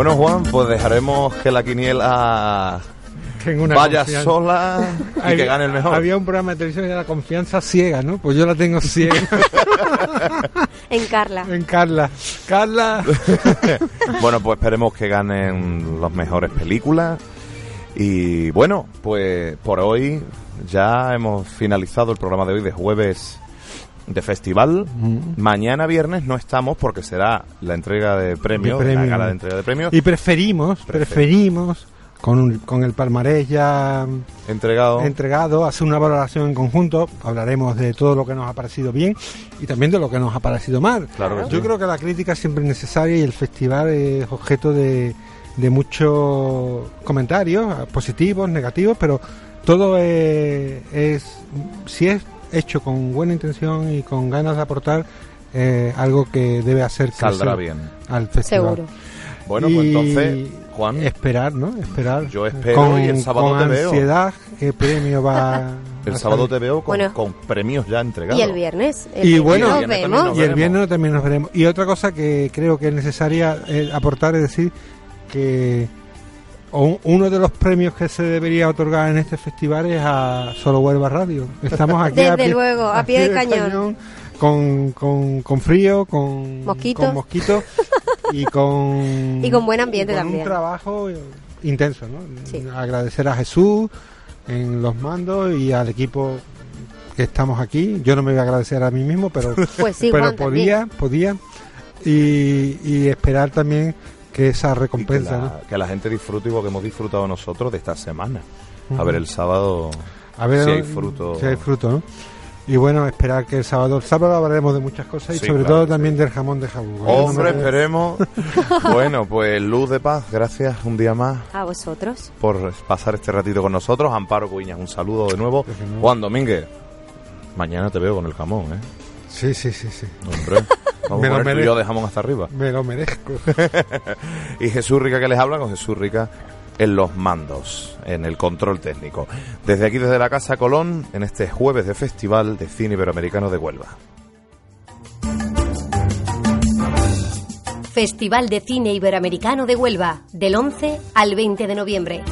Speaker 3: Bueno, Juan, pues dejaremos que la quiniela
Speaker 4: una
Speaker 3: vaya
Speaker 4: confianza.
Speaker 3: sola y que gane el mejor.
Speaker 4: Había un programa de televisión que era Confianza Ciega, ¿no? Pues yo la tengo ciega.
Speaker 1: En Carla.
Speaker 4: en Carla. Carla.
Speaker 3: bueno, pues esperemos que ganen las mejores películas. Y bueno, pues por hoy ya hemos finalizado el programa de hoy de jueves de festival. Mañana viernes no estamos porque será la entrega de premios,
Speaker 4: De
Speaker 3: la gala de entrega de premios.
Speaker 4: Y preferimos, preferimos, con, un- con el palmarés ya
Speaker 3: entregado.
Speaker 4: entregado, hacer una valoración en conjunto. Hablaremos de todo lo que nos ha parecido bien y también de lo que nos ha parecido mal.
Speaker 3: Claro
Speaker 4: Yo
Speaker 3: sí.
Speaker 4: creo que la crítica siempre es necesaria y el festival es objeto de, de muchos comentarios, positivos, negativos, pero todo es, es- si es hecho con buena intención y con ganas de aportar, eh, algo que debe hacer
Speaker 3: Saldrá bien.
Speaker 4: al festival.
Speaker 1: Seguro.
Speaker 3: Bueno, pues
Speaker 4: Y
Speaker 3: entonces, Juan,
Speaker 4: Esperar, ¿no? Esperar.
Speaker 3: Yo espero
Speaker 4: con,
Speaker 3: y el sábado
Speaker 4: con
Speaker 3: te veo.
Speaker 4: ansiedad qué premio va
Speaker 3: el sábado te veo con,
Speaker 1: Bueno.
Speaker 3: con premios ya entregados.
Speaker 1: Y el viernes. el
Speaker 4: Y
Speaker 1: viernes
Speaker 4: bueno,
Speaker 1: nos
Speaker 3: el viernes también
Speaker 1: vemos.
Speaker 3: nos
Speaker 4: Y el
Speaker 3: veremos.
Speaker 4: viernes también nos veremos. Y otra cosa que creo que es necesaria eh, aportar es decir que un- uno de los premios que se debería otorgar en este festival es a Solo Huelva Radio. Estamos aquí a pie-
Speaker 1: luego, a pie de cañón.
Speaker 4: con, con, con frío, con
Speaker 1: Mosquitos.
Speaker 4: con mosquitos y con
Speaker 1: Y con buen ambiente
Speaker 4: con
Speaker 1: también.
Speaker 4: un trabajo intenso, ¿no?
Speaker 1: Sí.
Speaker 4: Agradecer a Jesús en los mandos y al equipo que estamos aquí. Yo no me voy a agradecer a mí mismo, pero
Speaker 1: Pues sí,
Speaker 4: pero
Speaker 1: Juan,
Speaker 4: podía, podía y, y esperar también que esa
Speaker 3: Y que,
Speaker 4: recompensa,
Speaker 3: la,
Speaker 4: ¿no?
Speaker 3: que la gente disfrute igual que hemos disfrutado nosotros de esta semana. A ver el sábado
Speaker 4: A ver
Speaker 3: si hay fruto.
Speaker 4: si hay fruto, ¿no? Y bueno, esperar que el sábado, el sábado hablaremos de muchas cosas y
Speaker 3: Sí,
Speaker 4: sobre
Speaker 3: claro
Speaker 4: todo también del jamón de jabú.
Speaker 3: Hombre,
Speaker 4: No me-
Speaker 3: esperemos. bueno, pues luz de paz, gracias un día más
Speaker 1: A vosotros.
Speaker 3: por pasar este ratito con nosotros. Amparo Cuiñas, un saludo de nuevo. Juan Domínguez, mañana te veo con el jamón, ¿eh?
Speaker 4: Sí, sí, sí, sí.
Speaker 3: Hombre, vamos
Speaker 4: Me
Speaker 3: a
Speaker 4: lo
Speaker 3: poner tú y
Speaker 4: merezco.
Speaker 3: yo de jamón hasta arriba.
Speaker 4: Me lo merezco.
Speaker 3: y Jesús Rica que les habla con Jesús Rica en los mandos, en el control técnico. Desde aquí, desde la Casa Colón, en este jueves de Festival de Cine Iberoamericano de Huelva.
Speaker 13: Festival de Cine Iberoamericano de Huelva, del 11 al 20 de noviembre.